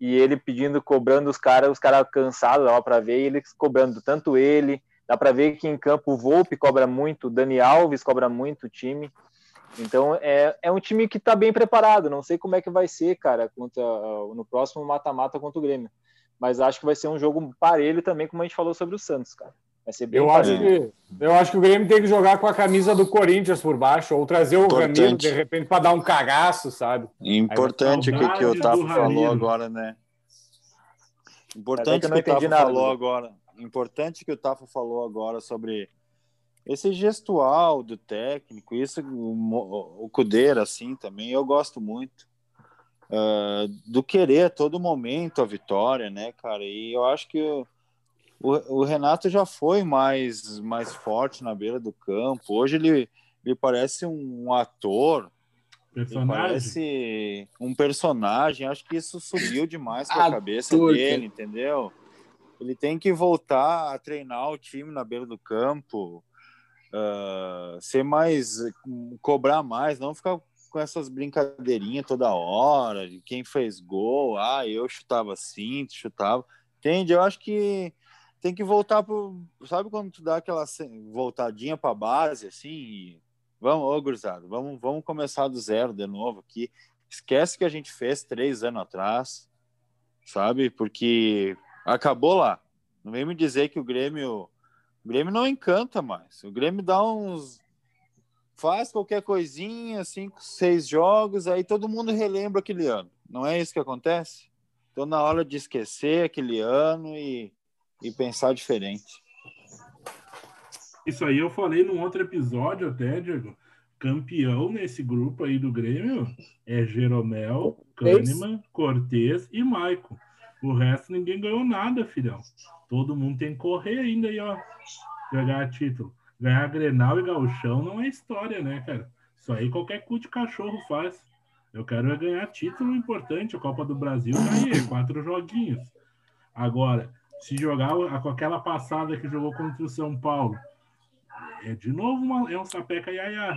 E ele pedindo, cobrando os caras, os caras cansados, dava para ver, e ele cobrando tanto ele. Dá para ver que em campo o Volpe cobra muito, o Dani Alves cobra muito o time. Então é, é um time que está bem preparado. Não sei como é que vai ser, cara, contra, no próximo mata-mata contra o Grêmio mas acho que vai ser um jogo parelho também, como a gente falou sobre o Santos, cara. Vai ser bem eu acho, que, eu acho que o Grêmio tem que jogar com a camisa do Corinthians por baixo, ou trazer o Importante. Ramiro, de repente, para dar um cagaço, sabe? Importante o que, que o Tafa falou agora, né? Importante que, que o Tafa falou agora. Importante que o Tafa falou agora sobre esse gestual do técnico, isso o, o Cudeira, assim, também, eu gosto muito. Uh, do querer a todo momento a vitória, né, cara? E eu acho que o, o, o, Renato já foi mais, mais forte na beira do campo. Hoje ele, ele parece um ator, Personagem. parece um personagem. Acho que isso subiu demais com a cabeça dele, entendeu? Ele tem que voltar a treinar o time na beira do campo, uh, ser mais, cobrar mais, não ficar com essas brincadeirinhas toda hora, de quem fez gol, ah, eu chutava assim, chutava. Entende? Eu acho que tem que voltar pro. Sabe quando tu dá aquela voltadinha para base, assim? Vamos, ô, gurizada, vamos, vamos começar do zero de novo aqui. Esquece que a gente fez três anos atrás, sabe? Porque acabou lá. Não vem me dizer que o Grêmio. O Grêmio não encanta mais. O Grêmio dá uns. Faz qualquer coisinha, cinco, seis jogos, aí todo mundo relembra aquele ano. Não é isso que acontece? Então, na hora de esquecer aquele ano e, e pensar diferente. Isso aí eu falei num outro episódio até, Diego. Campeão nesse grupo aí do Grêmio é Jeromel, Kahneman, Cortez e Maico. O resto ninguém ganhou nada, filhão. Todo mundo tem que correr ainda aí, ó. Ganhar título. Ganhar Grenal e Gauchão não é história, né, cara? Isso aí qualquer cu de cachorro faz. Eu quero é ganhar título importante. A Copa do Brasil ganhei, quatro joguinhos. Agora, se jogar com aquela passada que jogou contra o São Paulo, é de novo uma, é um sapeca iaiá,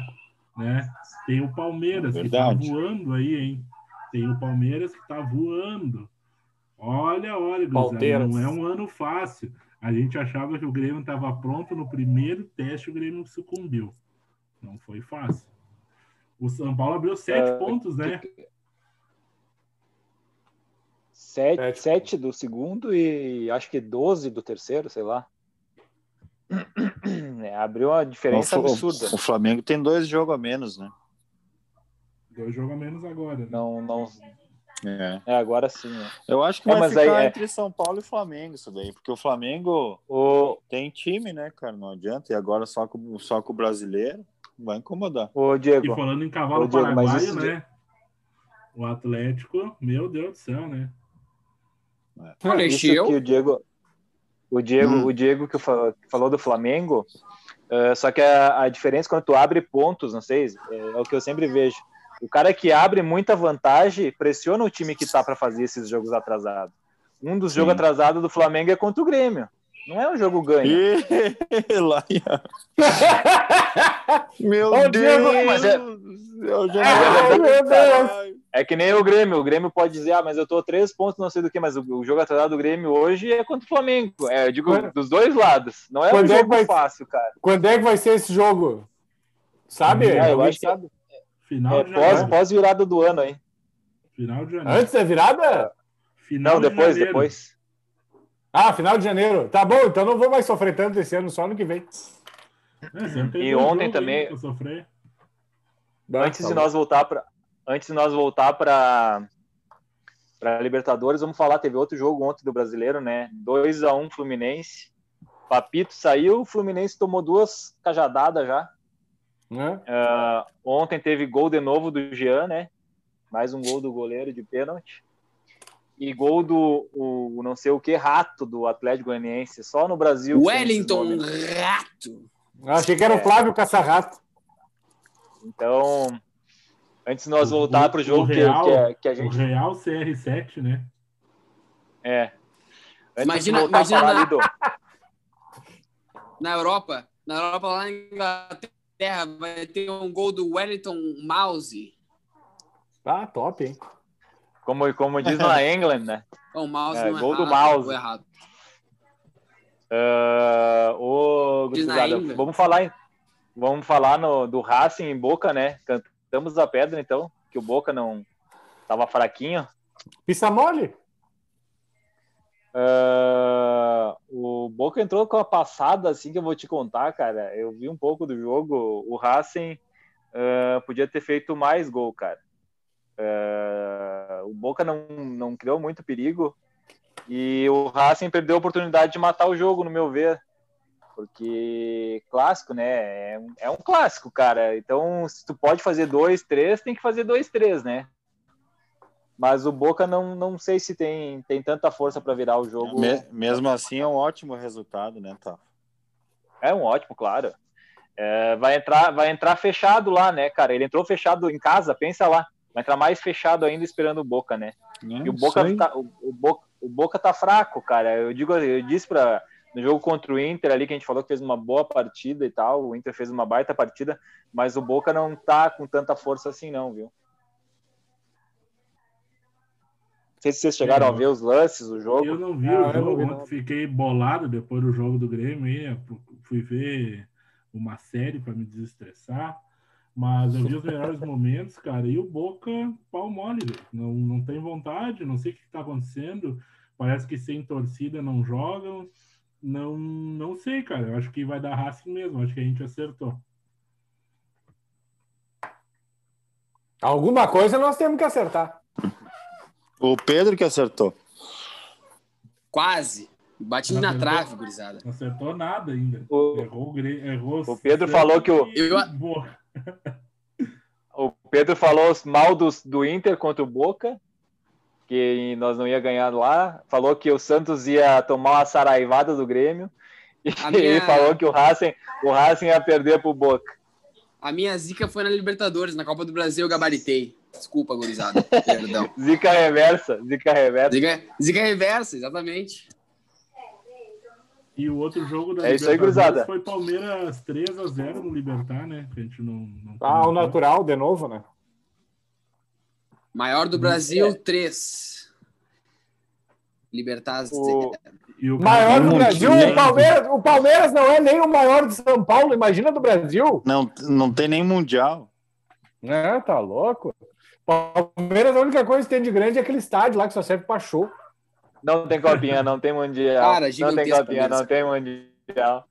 né? Tem o Palmeiras é que tá voando aí, hein? Tem o Palmeiras que tá voando. Olha, olha, Guzera, não é um ano fácil. A gente achava que o Grêmio estava pronto no primeiro teste, o Grêmio sucumbiu. Não foi fácil. O São Paulo abriu sete uh, pontos, né? Sete, sete. sete do segundo e acho que doze do terceiro, sei lá. É, abriu uma diferença o, absurda. O Flamengo tem dois jogos a menos, né? Dois jogos a menos agora. Né? Não, não, é. é, agora sim. É. Eu acho que é, vai ficar aí, é entre São Paulo e Flamengo isso daí, porque o Flamengo o... tem time, né, cara? Não adianta. E agora só com, só com o brasileiro vai incomodar. O Diego. E falando em cavalo Diego, paraguaio, né? O Atlético, meu Deus do céu, né? É. Isso que o Diego, o Diego, hum. o Diego que falou do Flamengo, uh, só que a, a, diferença quando tu abre pontos, não sei, é, é o que eu sempre vejo o cara que abre muita vantagem pressiona o time que tá para fazer esses jogos atrasados. Um dos Sim. jogos atrasados do Flamengo é contra o Grêmio. Não é um jogo ganho. meu Ô, Deus! Mas é... Ah, meu Deus! É que nem o Grêmio. O Grêmio pode dizer, ah, mas eu tô três pontos, não sei do que, mas o, o jogo atrasado do Grêmio hoje é contra o Flamengo. É, eu digo, dos dois lados. Não é Quando um é jogo é vai... fácil, cara. Quando é que vai ser esse jogo? Sabe? Ah, eu acho que... sabe. Final é, de pós, pós virada do ano aí. Final de janeiro. Antes da virada? Final não, depois, de depois. Ah, final de janeiro. Tá bom, então não vou mais sofrer tanto esse ano, só ano que vem. É, e ontem também. Antes de nós voltar para antes de nós voltar para para Libertadores, vamos falar, teve outro jogo ontem do Brasileiro, né? 2 a 1 Fluminense. Papito saiu, o Fluminense tomou duas cajadadas já. Uh, ontem teve gol de novo do Jean, né? Mais um gol do goleiro de pênalti. E gol do o, não sei o que rato do Atlético Goianiense, só no Brasil. Wellington Rato. Eu achei que era o é. Flávio Caça-Rato. Então, antes de nós voltar para o jogo Real, que, que, que, a gente. O Real CR7, né? É. Antes imagina, imagina na... Do... na Europa, na Europa lá na Inglaterra Terra vai ter um gol do Wellington Mouse. Ah, top, hein? Como, como diz na England, né? O mouse é, não gol errado, do mouse. Errado. Uh, ô, vamos falar, vamos falar no, do Racing em Boca, né? Cantamos a pedra, então, que o Boca não tava fraquinho. Pisa mole? Uh, o Boca entrou com a passada, assim que eu vou te contar, cara. Eu vi um pouco do jogo. O Racing uh, podia ter feito mais gol, cara. Uh, o Boca não, não criou muito perigo e o Racing perdeu a oportunidade de matar o jogo, no meu ver. porque clássico, né? É, um- é um clássico, cara. Então, se tu pode fazer dois, três, tem que fazer dois, três, né? Mas o Boca não, não sei se tem, tem tanta força para virar o jogo. Me- mesmo assim, é um ótimo resultado, né, tá? É um ótimo, claro. É, vai entrar, vai entrar fechado lá, né, cara? Ele entrou fechado em casa, pensa lá. Vai entrar mais fechado ainda esperando o Boca, né? E o Boca, tá, o, o Boca, o Boca tá fraco, cara. Eu digo, eu disse para no jogo contra o Inter ali que a gente falou que fez uma boa partida e tal, o Inter fez uma baita partida, mas o Boca não tá com tanta força assim não, viu? Não sei se vocês chegaram É, a ver os lances, o jogo. Eu não vi Não, o não jogo, vi fiquei bolado depois do jogo do Grêmio aí, fui ver uma série para me desestressar, mas eu vi os melhores momentos, cara, e o Boca pau mole, velho. Não, não tem vontade, não sei o que está acontecendo, parece que sem torcida não jogam, não, não sei, cara, eu acho que vai dar Racing mesmo, acho que a gente acertou. Alguma coisa nós temos que acertar. O Pedro que acertou. Quase. Bati na trave, gurizada. Não acertou nada ainda. O- Errou errou O Pedro falou que o- Eu... O Pedro falou mal dos, do Inter contra o Boca, que nós não ia ganhar lá. Falou que o Santos ia tomar uma saraivada do Grêmio. E minha- falou que o Racing, o Racing ia perder pro Boca. A minha zica foi na Libertadores, na Copa do Brasil eu gabaritei. Desculpa, gurizada. Perdão. Zica reversa, zica reversa. Zica, zica reversa, exatamente. E o outro jogo da É isso aí, gurizada. foi Palmeiras 3x0 no Libertar, né? Que a gente não. não Ah, o natural de novo, né? Maior do Brasil, 3. Libertar O- E o Maior do Brasil, tinha. o Palmeiras, o Palmeiras não é nem o maior de São Paulo, imagina do Brasil. Não, não tem nem mundial. É, tá louco. Palmeiras, a única coisa que tem de grande é aquele estádio lá que só serve pra show. Não tem copinha, não tem mundial. Cara, não tem copinha, não tem mundial.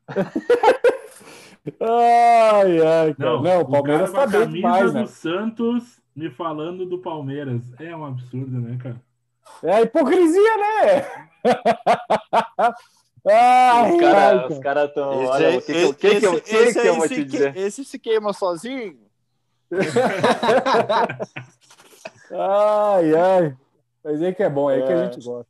Ai, ai, cara. Não, Não, o Palmeiras cara tá bem demais, do né? Santos me falando do Palmeiras. É um absurdo, né, cara? É a hipocrisia, né? ai, Os caras cara. estão. Esse Olha, o que, que, eu- o que, que, eu- o que, esse que eu vou se te que- dizer? Esse se queima sozinho. ai, ai. Mas é que é bom, é, que a É. gente gosta.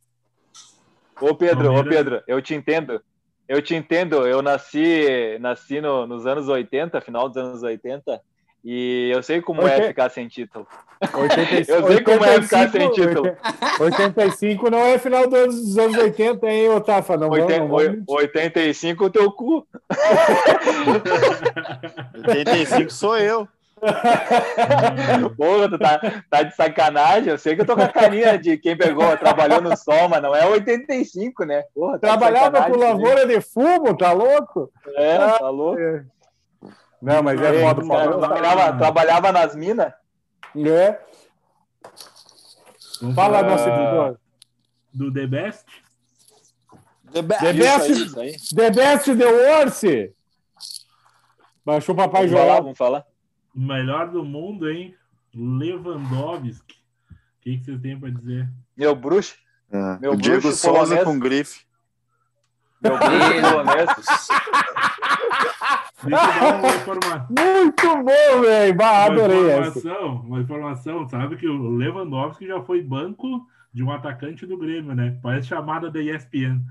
Ô Pedro, ô Pedro, eu te entendo. Eu te entendo. Eu nasci, nasci no- nos anos 80, final dos anos 80, e eu sei como é Ok. ficar sem título. 85, Eu sei como é ficar sem título. 85 não é final dos dos anos 80, hein, Otafa? Não vamos, Oiten- não vamos mentir. 85 o teu cu. 85 sou eu. Porra, tu tá, tá de sacanagem. Eu sei que eu tô com a carinha de quem pegou, trabalhou no sol, mas não é 85, né? Porra, tá Trabalhava com comigo. lavoura de fumo, tá louco? É, tá louco. É. Não, mas é Ei, foda, trabalhava, trabalhava nas minas. É. Vamos Fala, falar nosso editor. do The Best. The best. The Isso aí, best, isso aí. the best, the worst. Baixou o papai Vamos falar, Joel. vamos falar. O melhor do mundo, hein? Lewandowski. O que, que vocês têm para dizer? Meu bruxo, É. Meu O Diego bruxo Souza polonês. com grife. meu bruxo polonês. Informação. Muito bom, velho. Bah, Uma adorei essa. informação, uma informação, sabe que o Lewandowski já foi banco de um atacante do Grêmio, né? Parece chamada da ESPN.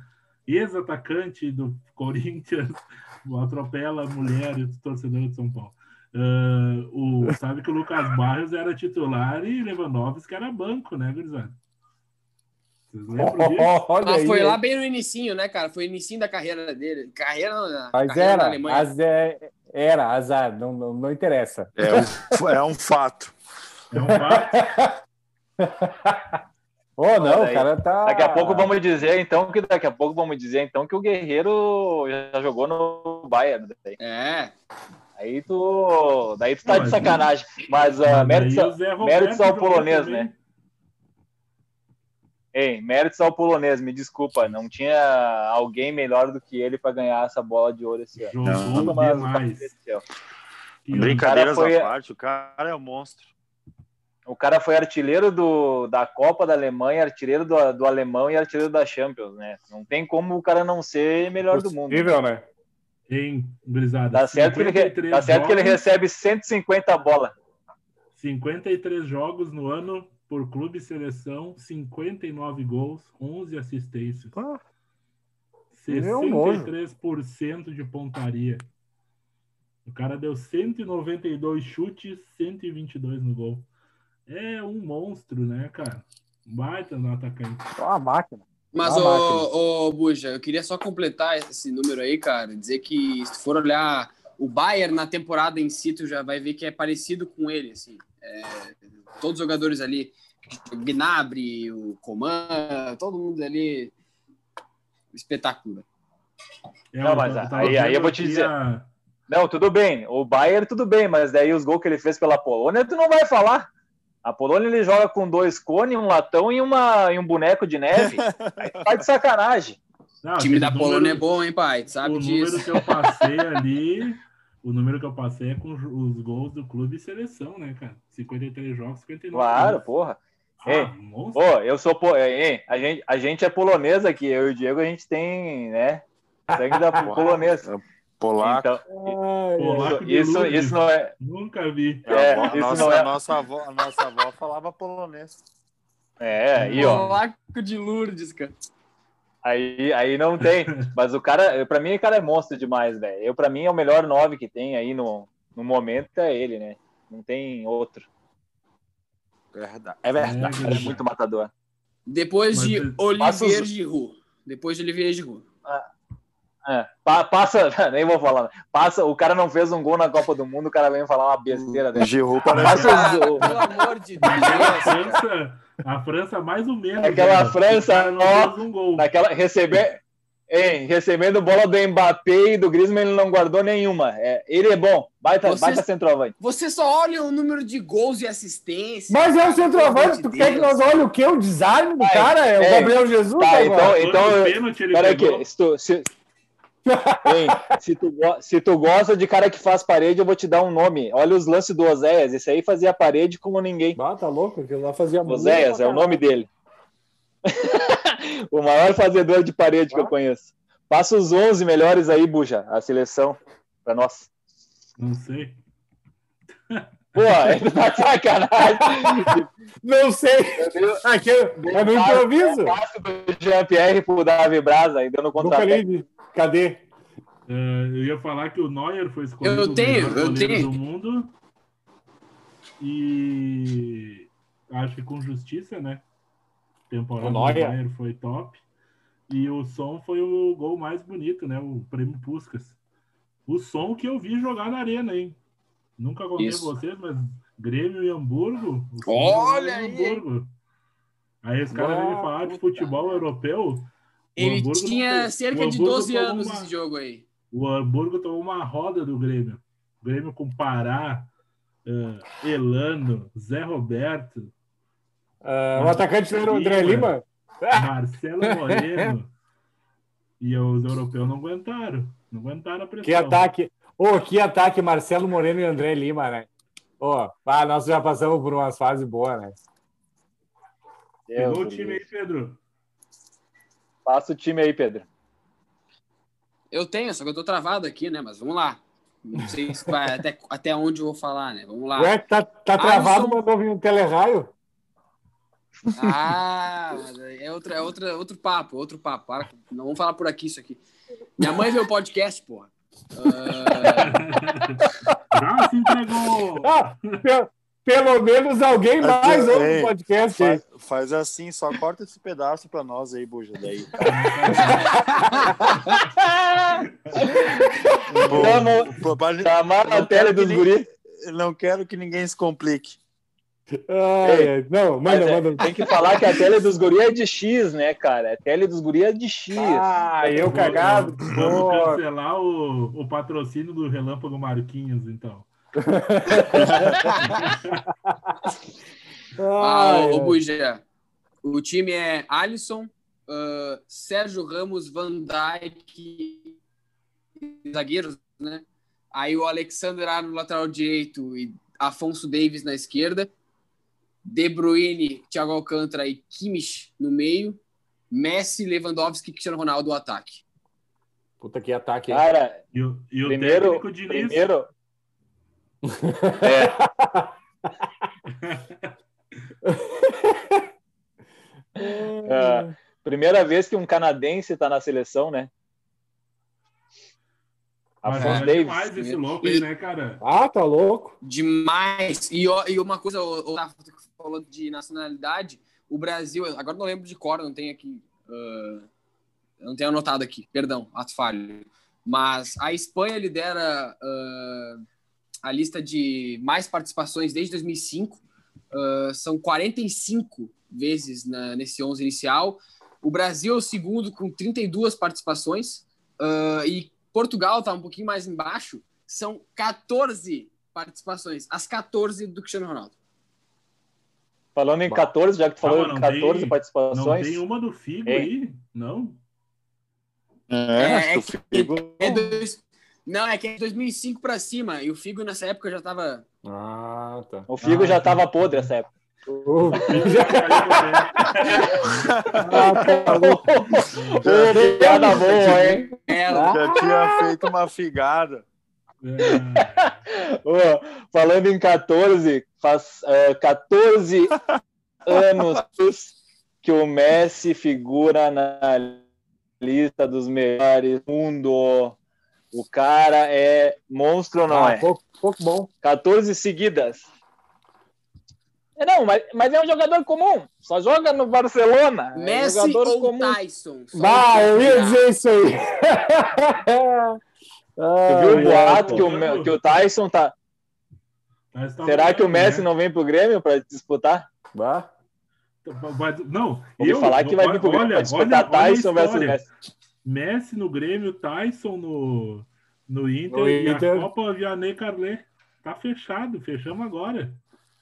Ex-atacante do Corinthians, atropela a mulher e torcedor de São Paulo. Ah, o, sabe que o Lucas Barros era titular e Lewandowski era banco, né, gurizada? Vocês lembram disso? Olha Mas aí, foi hein? lá bem no inicinho, né, cara? Foi o inicinho da carreira dele. Carreira na- Mas carreira na era, Alemanha. az- é- era azar, não, não, não interessa. É um, é um fato. É um fato. Oh, não, daí- o cara tá. Daqui a pouco vamos dizer, então, que daqui a pouco vamos dizer, então, que o Guerreiro já jogou no Bayern. Daí, É. aí tu, daí tu tá Não, de sacanagem. Mas, uh, Mas méritos, aí o Zé Roberto méritos ao polonês, também. né? Ei, méritos ao polonês, me desculpa, não tinha alguém melhor do que ele para ganhar essa bola de ouro esse ano. Jogou demais. Brincadeiras foi- à parte, o cara é um monstro. O cara foi artilheiro do, da Copa da Alemanha, artilheiro do, do Alemão e artilheiro da Champions, né? Não tem como o cara não ser melhor do mundo. Possível, né? Hein, gurizada? Tá certo, que ele, 53 tá certo que ele jogos, recebe 150 bola. 53 jogos no ano por clube e seleção, 59 gols, 11 assistências. Ah, meu nojo. 63% de pontaria. O cara deu 192 chutes, 122 no gol. É um monstro, né, cara? Baita no atacante. Só uma máquina. Mas, ô, ô, Buja, eu queria só completar esse número aí, cara. Dizer que se tu for olhar o Bayern na temporada em si, tu já vai ver que é parecido com ele, assim. É, todos os jogadores ali, o Gnabry, o Coman, todo mundo ali, espetáculo. É, Não, mas tava aí- aí eu vou te dizer. a- Não, tudo bem. O Bayern, tudo bem, mas daí os gols que ele fez pela Polônia, tu não vai falar. A Polônia ele joga com dois cones, um latão e, uma, e um boneco de neve. Aí tá de sacanagem. Não, O time da Polônia é número- bom, hein, pai? Tu sabe o disso. número que eu passei ali, o número que eu passei é com os- gols do clube e seleção, né, cara? 53 jogos, 59 Claro, gols. porra. Ah, Ei. Pô, eu sou. Po... Ei, a, gente, a gente é polonesa aqui. Eu e o Diego, a gente tem, né? Sangue da polonesa. Polaco. Então, Ai, Polaco de isso, Lourdes. isso não é. Nunca vi. É, a, avó- nossa, não é- a nossa avó, a nossa avó falava polonês. É, aí, ó. Polaco de Lourdes, cara. Aí, aí não tem. Mas o cara, pra mim, o cara é monstro demais, velho. Eu, pra mim, é o melhor nove que tem aí no, no momento, é ele, né? Não tem outro. Verdade. É verdade. O cara é muito matador. Depois Mas de passa Olivier Giroud. Depois de Olivier Giroud. É, pa- passa, nem vou falar. Passa, o cara não fez um gol na Copa do Mundo, o cara vem falar uma besteira dessa. Giroud parece Passa os- Pelo amor de A Deus. França, a França mais ou menos. Aquela né? França, O ó, fez um gol. Naquela, receber, hein, recebendo bola do Mbappé e do Griezmann, ele não guardou nenhuma. É, ele é bom, baita, Vocês- baita centroavante. Você só olha o número de gols e assistências. Mas é um centroavante, tu amor de quer que Deus. nós olhe o quê? O desarme do Vai, cara? É o é. Gabriel Jesus Tá, agora? então, então pênalti ele Peraí que, se tu, se, Hein, se, tu, se tu gosta de cara que faz parede, eu vou te dar um nome. Olha os lances do Oséias. Esse aí fazia parede como ninguém. Ah, tá louco? Aquilo lá fazia muito Oséias é o nome dele. o maior fazedor de parede que eu conheço. Passa os 11 melhores aí, Buja, a seleção, pra nós. Não sei. Pô, é tá de sacanagem. Não sei. Aqui é no improviso. Passo do Jean-Pierre pro Davi Braz, contra-ataque. nem vi. Cadê? É, eu ia falar que o Neuer foi escolhido Eu tenho, o eu tenho. do mundo. E acho que com justiça, né? Temporada O do Neuer. Neuer foi top. E o som foi o gol mais bonito, né? O prêmio Puskas. O som que eu vi jogar na arena, hein? Nunca contei Isso. vocês, mas Grêmio e Hamburgo. Olha aí? Hamburgo. Aí os caras Ah, vêm falar de futebol europeu. Ele Hamburgo tinha cerca de Hamburgo 12 tomou anos uma- esse jogo aí. o Hamburgo tomou uma roda do Grêmio. O Grêmio com Pará, eh, Elano, Zé Roberto, Ah, o atacante era o André Lima. Lima? Marcelo Moreno. e os europeus não aguentaram. Não aguentaram a pressão. Que ataque. Ô, que ataque, Marcelo Moreno e André Lima, né? Ô, ah, nós já passamos por umas fases boas, né? Pegou o time aí, Pedro. Passa o time aí, Pedro. Eu tenho, só que eu tô travado aqui, né? Mas vamos lá. Não sei se vai até, até onde eu vou falar, né? Vamos lá. Ué, tá, tá travado, Alisson. mandou vir um teleraio? Ah, é, outra, é outra, outro papo, outro papo. Para, não vamos falar por aqui isso aqui. Minha mãe vê o podcast, porra. Ah, Já se entregou. Ah, pe- pelo menos alguém mais ouve o podcast. Faz, faz assim, só corta esse pedaço pra nós aí, Buja. Daí. Tamo- Pô, pra- Chamar não a tela que dos guri. Não quero que ninguém se complique. Ai. Não, Mas manda, é, manda. tem que falar que a tele dos guri é de X, né, cara? A tele dos guri é de X. Ah, eu cagado. Vamos Pô, cancelar o, o patrocínio do Relâmpago Marquinhos, então. ah, ô. Buja, o time é Alisson, ah, Sérgio Ramos, Van Dijk, zagueiros, né? Aí o Alexander Arnold no lateral direito e Afonso Davis na esquerda. De Bruyne, Thiago Alcântara e Kimmich no meio. Messi, Lewandowski e Cristiano Ronaldo no ataque. Puta que ataque. hein? Cara, E o, e o primeiro, técnico Diniz. primeiro. É, é, primeira vez que um canadense tá na seleção, né? Mas é Davis. demais esse louco aí, né, cara? Ah, tá louco. Demais. E, ó, e uma coisa, o, o falou de nacionalidade, o Brasil, agora não lembro de cor, não tenho aqui. ah, não tenho anotado aqui, perdão, ato falho. Mas a Espanha lidera ah, a lista de mais participações desde 2005. Ah, são 45 vezes na- nesse 11 inicial. O Brasil é o segundo com 32 participações. E Portugal está um pouquinho mais embaixo. São 14 participações. As 14 do Cristiano Ronaldo. Falando em 14, já que tu falou Ah, em não 14 tem- Não participações. tem uma do Figo É. aí? Não? É, acho que o que- Figo- é dois- não, é que é de 2005 para cima. E o Figo nessa época já estava. Ah, tá. O Figo Ah, já sim. tava podre essa época. Uh, Ô, piada boa, hein? Era. Já tinha feito uma figada. É, Ô, falando em 14, faz é, 14 anos que o Messi figura na lista dos melhores do mundo. O cara é monstro, ou não ah, é? pouco, pouco bom. 14 seguidas. É, Não, mas, mas é um jogador comum. Só joga no Barcelona. é um Messi jogador ou comum. Tyson? Ah, pra eu ia dizer isso aí. Tu viu o Ah, boato que o, que o Tyson tá. tá Será que o valendo, Messi né? não vem pro Grêmio para disputar? bah. Mas, não, Ouvi eu, falar que vai vir pro Grêmio olha, disputar olha, olha Tyson versus história. Messi. Messi no Grêmio, Tyson no, no Inter No e Inter. a Copa Vianney Carlet. Tá fechado, fechamos agora.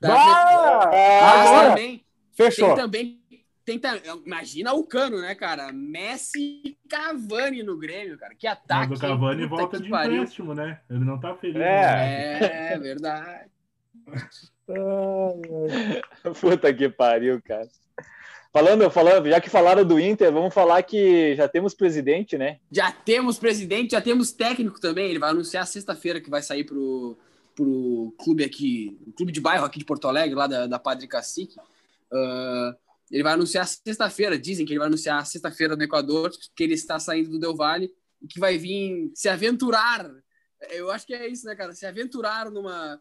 Tá, Bah! Mas Agora, também, fechou. tem também. Tem, ta- imagina o cano, né, cara? Messi e Cavani no Grêmio, cara. Que ataque. Mas o Cavani volta de pariu. empréstimo, né? Ele não tá feliz. É. né? É, verdade. Puta que pariu, cara. Falando, falando, já que falaram do Inter, vamos falar que já temos presidente, né? Já temos presidente, já temos técnico também. Ele vai anunciar sexta-feira que vai sair pro, pro clube aqui, o clube de bairro aqui de Porto Alegre, lá da, da Padre Cacique. Ah, ele vai anunciar sexta-feira, dizem que ele vai anunciar sexta-feira no Equador, que ele está saindo do Del Valle e que vai vir se aventurar. Eu acho que é isso, né, cara? Se aventurar numa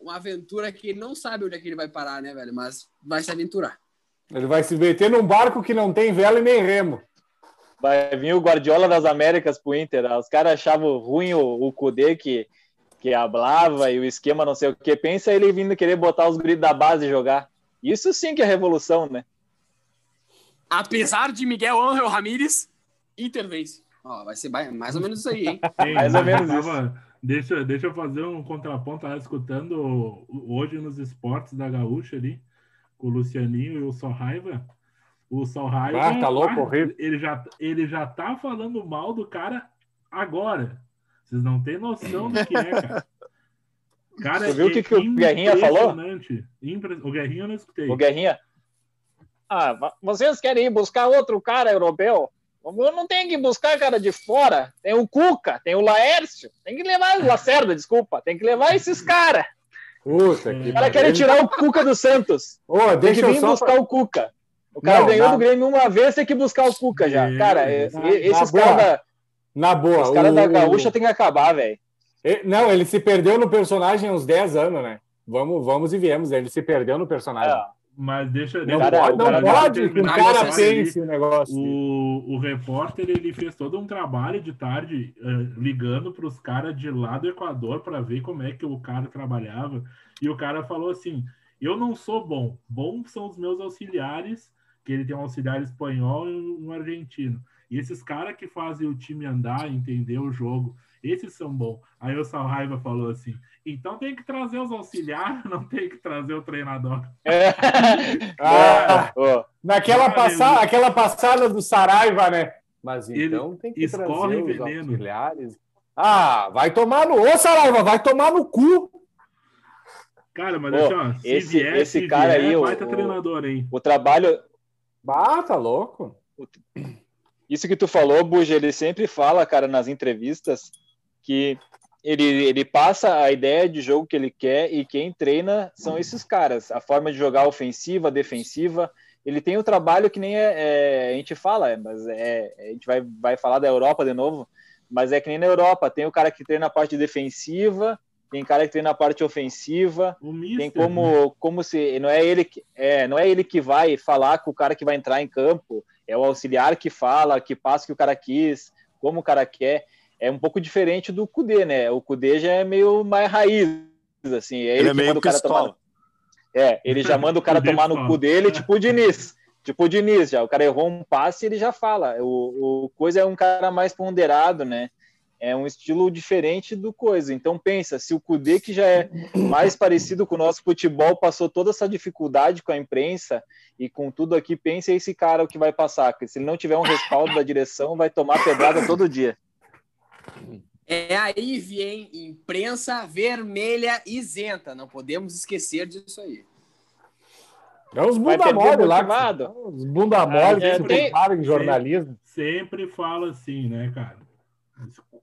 uma aventura que ele não sabe onde é que ele vai parar, né, velho? Mas vai se aventurar. Ele vai se meter num barco que não tem vela e nem remo. Vai vir o Guardiola das Américas pro Inter. Os caras achavam ruim o, o Kudê que, que hablava e o esquema não sei o que. Pensa ele vindo querer botar os gritos da base e jogar. Isso sim que é revolução, né? Apesar de Miguel Ángel Ramírez, Inter vence. Ó, vai ser mais ou menos isso aí, hein? Ei, Mais ou menos tava- Deixa, deixa eu fazer um contraponto. Tava escutando hoje nos esportes da Gaúcha ali, com o Lucianinho e o Sol Raiva. O Sol Raiva. Ah, tá louco, ah, horrível. Ele já, ele já tá falando mal do cara agora. Vocês não têm noção do que é, cara. Cara, Tu viu o que é que o Guerrinha falou? Impre- O Guerrinha eu não escutei. O Guerrinha. Ah, vocês querem ir buscar outro cara europeu? Eu não tem que buscar cara de fora. Tem o Cuca, tem o Laércio. Tem que levar o Lacerda, desculpa. Tem que levar esses caras. Puta que quer tirar o Cuca do Santos. Ô, Tem que vir buscar o Cuca. O cara Não, ganhou na- do Grêmio uma vez, tem que buscar o Cuca já. Cara, na- esses caras da, Na boa. os cara o- da Gaúcha tem que acabar, velho. Não, ele se perdeu no personagem há uns 10 anos, né? Vamos, vamos e viemos. Ele se perdeu no personagem. É, Mas deixa, Não deixa cara- pode, não cara pode que o cara pense o negócio. O, o repórter ele fez todo um trabalho de tarde eh, ligando para os caras de lá do Equador para ver como é que o cara trabalhava. E o cara falou assim: Eu não sou bom, bom são os meus auxiliares, que ele tem um auxiliar espanhol e um argentino. E esses caras que fazem o time andar, entender o jogo, esses são bons. Aí o Salraiva falou assim: Então tem que trazer os auxiliares, não tem que trazer o treinador. É. Ah, Ô, naquela passada, ele- aquela passada do Saraiva, né? Mas Ele então tem que trazer os veneno. auxiliares. Ah, vai tomar no. Ô, Saraiva, vai tomar no cu. Cara, mas Ô, assim, ó, se esse- vier, esse se cara vier, aí, baita o- treinador, hein? o trabalho, Ah, tá louco. isso que tu falou, Buja, ele sempre fala, cara, nas entrevistas, que ele, ele passa a ideia de jogo que ele quer e quem treina são esses caras. A forma de jogar ofensiva, defensiva. Ele tem o trabalho que nem é, é, a gente fala, mas é, a gente vai, vai falar da Europa de novo, mas é que nem na Europa. Tem o cara que treina a parte defensiva, tem cara que treina a parte ofensiva, Mister, tem como, né? como se não é ele que é, não é ele que vai falar com o cara que vai entrar em campo, é o auxiliar que fala, que passa o que o cara quis, como o cara quer. É um pouco diferente do Kudê, né? O Kudê já é meio mais raiz, assim. É Ele é que meio manda o cara pistola. tomar... É, ele já manda o cara tomar no cu dele, tipo o Diniz. Tipo o Diniz, já. O cara errou um passe ele já fala. O, o Coisa é um cara mais ponderado, né? É um estilo diferente do Coisa. Então pensa, se o Kudê, que já é mais parecido com o nosso futebol, passou toda essa dificuldade com a imprensa e com tudo aqui, pensa esse cara o que vai passar. Porque se ele não tiver um respaldo da direção, vai tomar pedrada todo dia. É aí, vem imprensa vermelha isenta. Não podemos esquecer disso aí. É os bunda mole lá. Os bunda mole que é, se tem- preparam em jornalismo. Sempre fala assim, né, cara?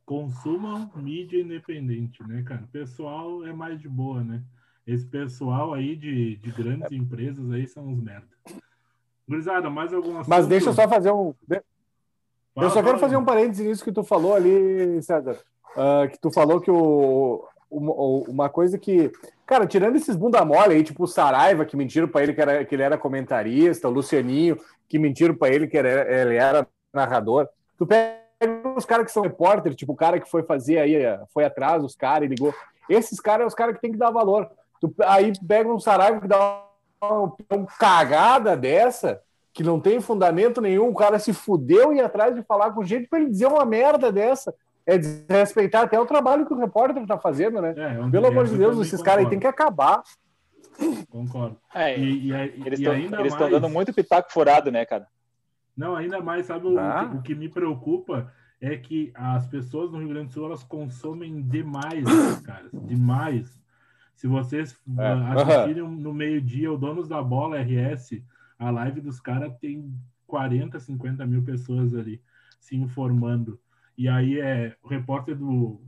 Consumam mídia independente, né, cara? O pessoal é mais de boa, né? Esse pessoal aí de, de grandes empresas aí são uns merda. Gurizada, mais algum assunto? Mas deixa eu só fazer um. Eu só quero fazer um parênteses nisso que tu falou ali, César. Ah, que tu falou que o, uma, uma coisa que. Cara, tirando esses bunda mole aí, tipo o Saraiva, que mentiram pra ele que, era, que ele era comentarista, o Lucianinho, que mentiram pra ele que era, ele era narrador. Tu pega os caras que são repórter, tipo o cara que foi fazer aí, foi atrás dos caras e ligou. Esses caras são os caras que tem que dar valor. Tu, aí pega um Saraiva que dá uma, uma cagada dessa, que não tem fundamento nenhum, o cara se fudeu e ir atrás de falar com gente para ele dizer uma merda dessa. É desrespeitar até o trabalho que o repórter tá fazendo, né? É, Pelo amor de Deus, esses caras aí tem que acabar. Concordo. É, E, e, e eles estão mais- dando muito pitaco furado, né, cara? Não, ainda mais, sabe o, Ah. que, o que me preocupa é que as pessoas no Rio Grande do Sul elas consomem demais, esses caras, demais. Se vocês É, ah, assistirem no meio-dia o Donos da Bola RS, a live dos caras tem 40, 50 mil pessoas ali se informando. E aí é o repórter do.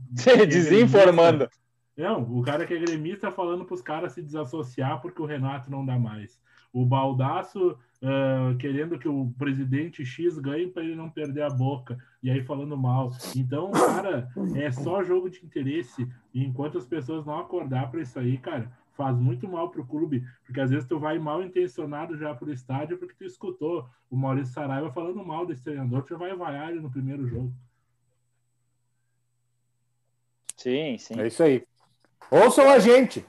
Desinformando. Não, o cara que é gremista falando para os caras se desassociar porque o Renato não dá mais. O Baldaço ah, querendo que o presidente X ganhe para ele não perder a boca. E aí falando mal. Então, cara, é só jogo de interesse. E enquanto as pessoas não acordar para isso aí, cara, faz muito mal pro clube. Porque às vezes tu vai mal intencionado já pro estádio porque tu escutou o Maurício Saraiva falando mal desse treinador, tu já vai vaiar ele no primeiro jogo. Sim, sim. É isso aí. Ouçam a gente.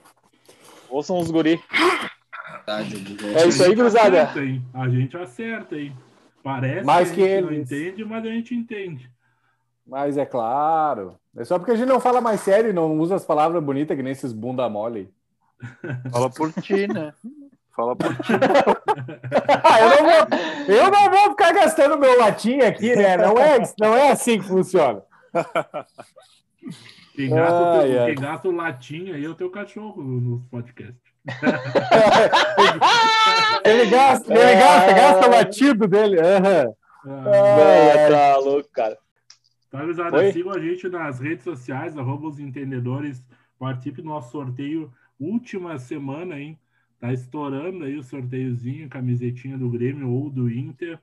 Ouçam os guri. É isso aí, A gente gurizada. acerta, hein? A gente acerta, hein? Parece Mais que que a gente não eles. entende, mas a gente entende. Mas é claro. É só porque a gente não fala mais sério e não usa as palavras bonitas que nem esses bunda mole. Fala por ti, né? Fala por ti. Ah, eu, não vou, eu não vou ficar gastando meu latim aqui, né? Não é, não é assim que funciona. Quem gasta, Ai, ai. quem gasta o latim aí é o teu cachorro no podcast. Ele gasta, ele gasta, gasta o latido dele. Aham. Ah, tá louco, cara. Tá, gurizada? Sigam a gente nas redes sociais, arroba os entendedores. Participe do nosso sorteio última semana, hein? Tá estourando aí o sorteiozinho, camisetinha do Grêmio ou do Inter.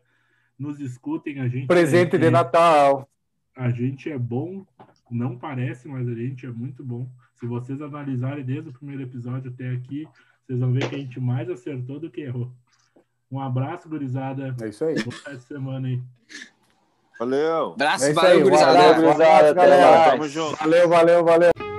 Nos escutem, a gente. Presente é, de Natal. A gente é bom, não parece, mas a gente é muito bom. Se vocês analisarem desde o primeiro episódio até aqui, vocês vão ver que a gente mais acertou do que errou. Um abraço, gurizada. É isso aí. Boa semana aí. Valeu. Abraço, É isso valeu, aí. Gurizada. abraço, Gurizada, até galera. mais. Tamo junto. Valeu, valeu, valeu.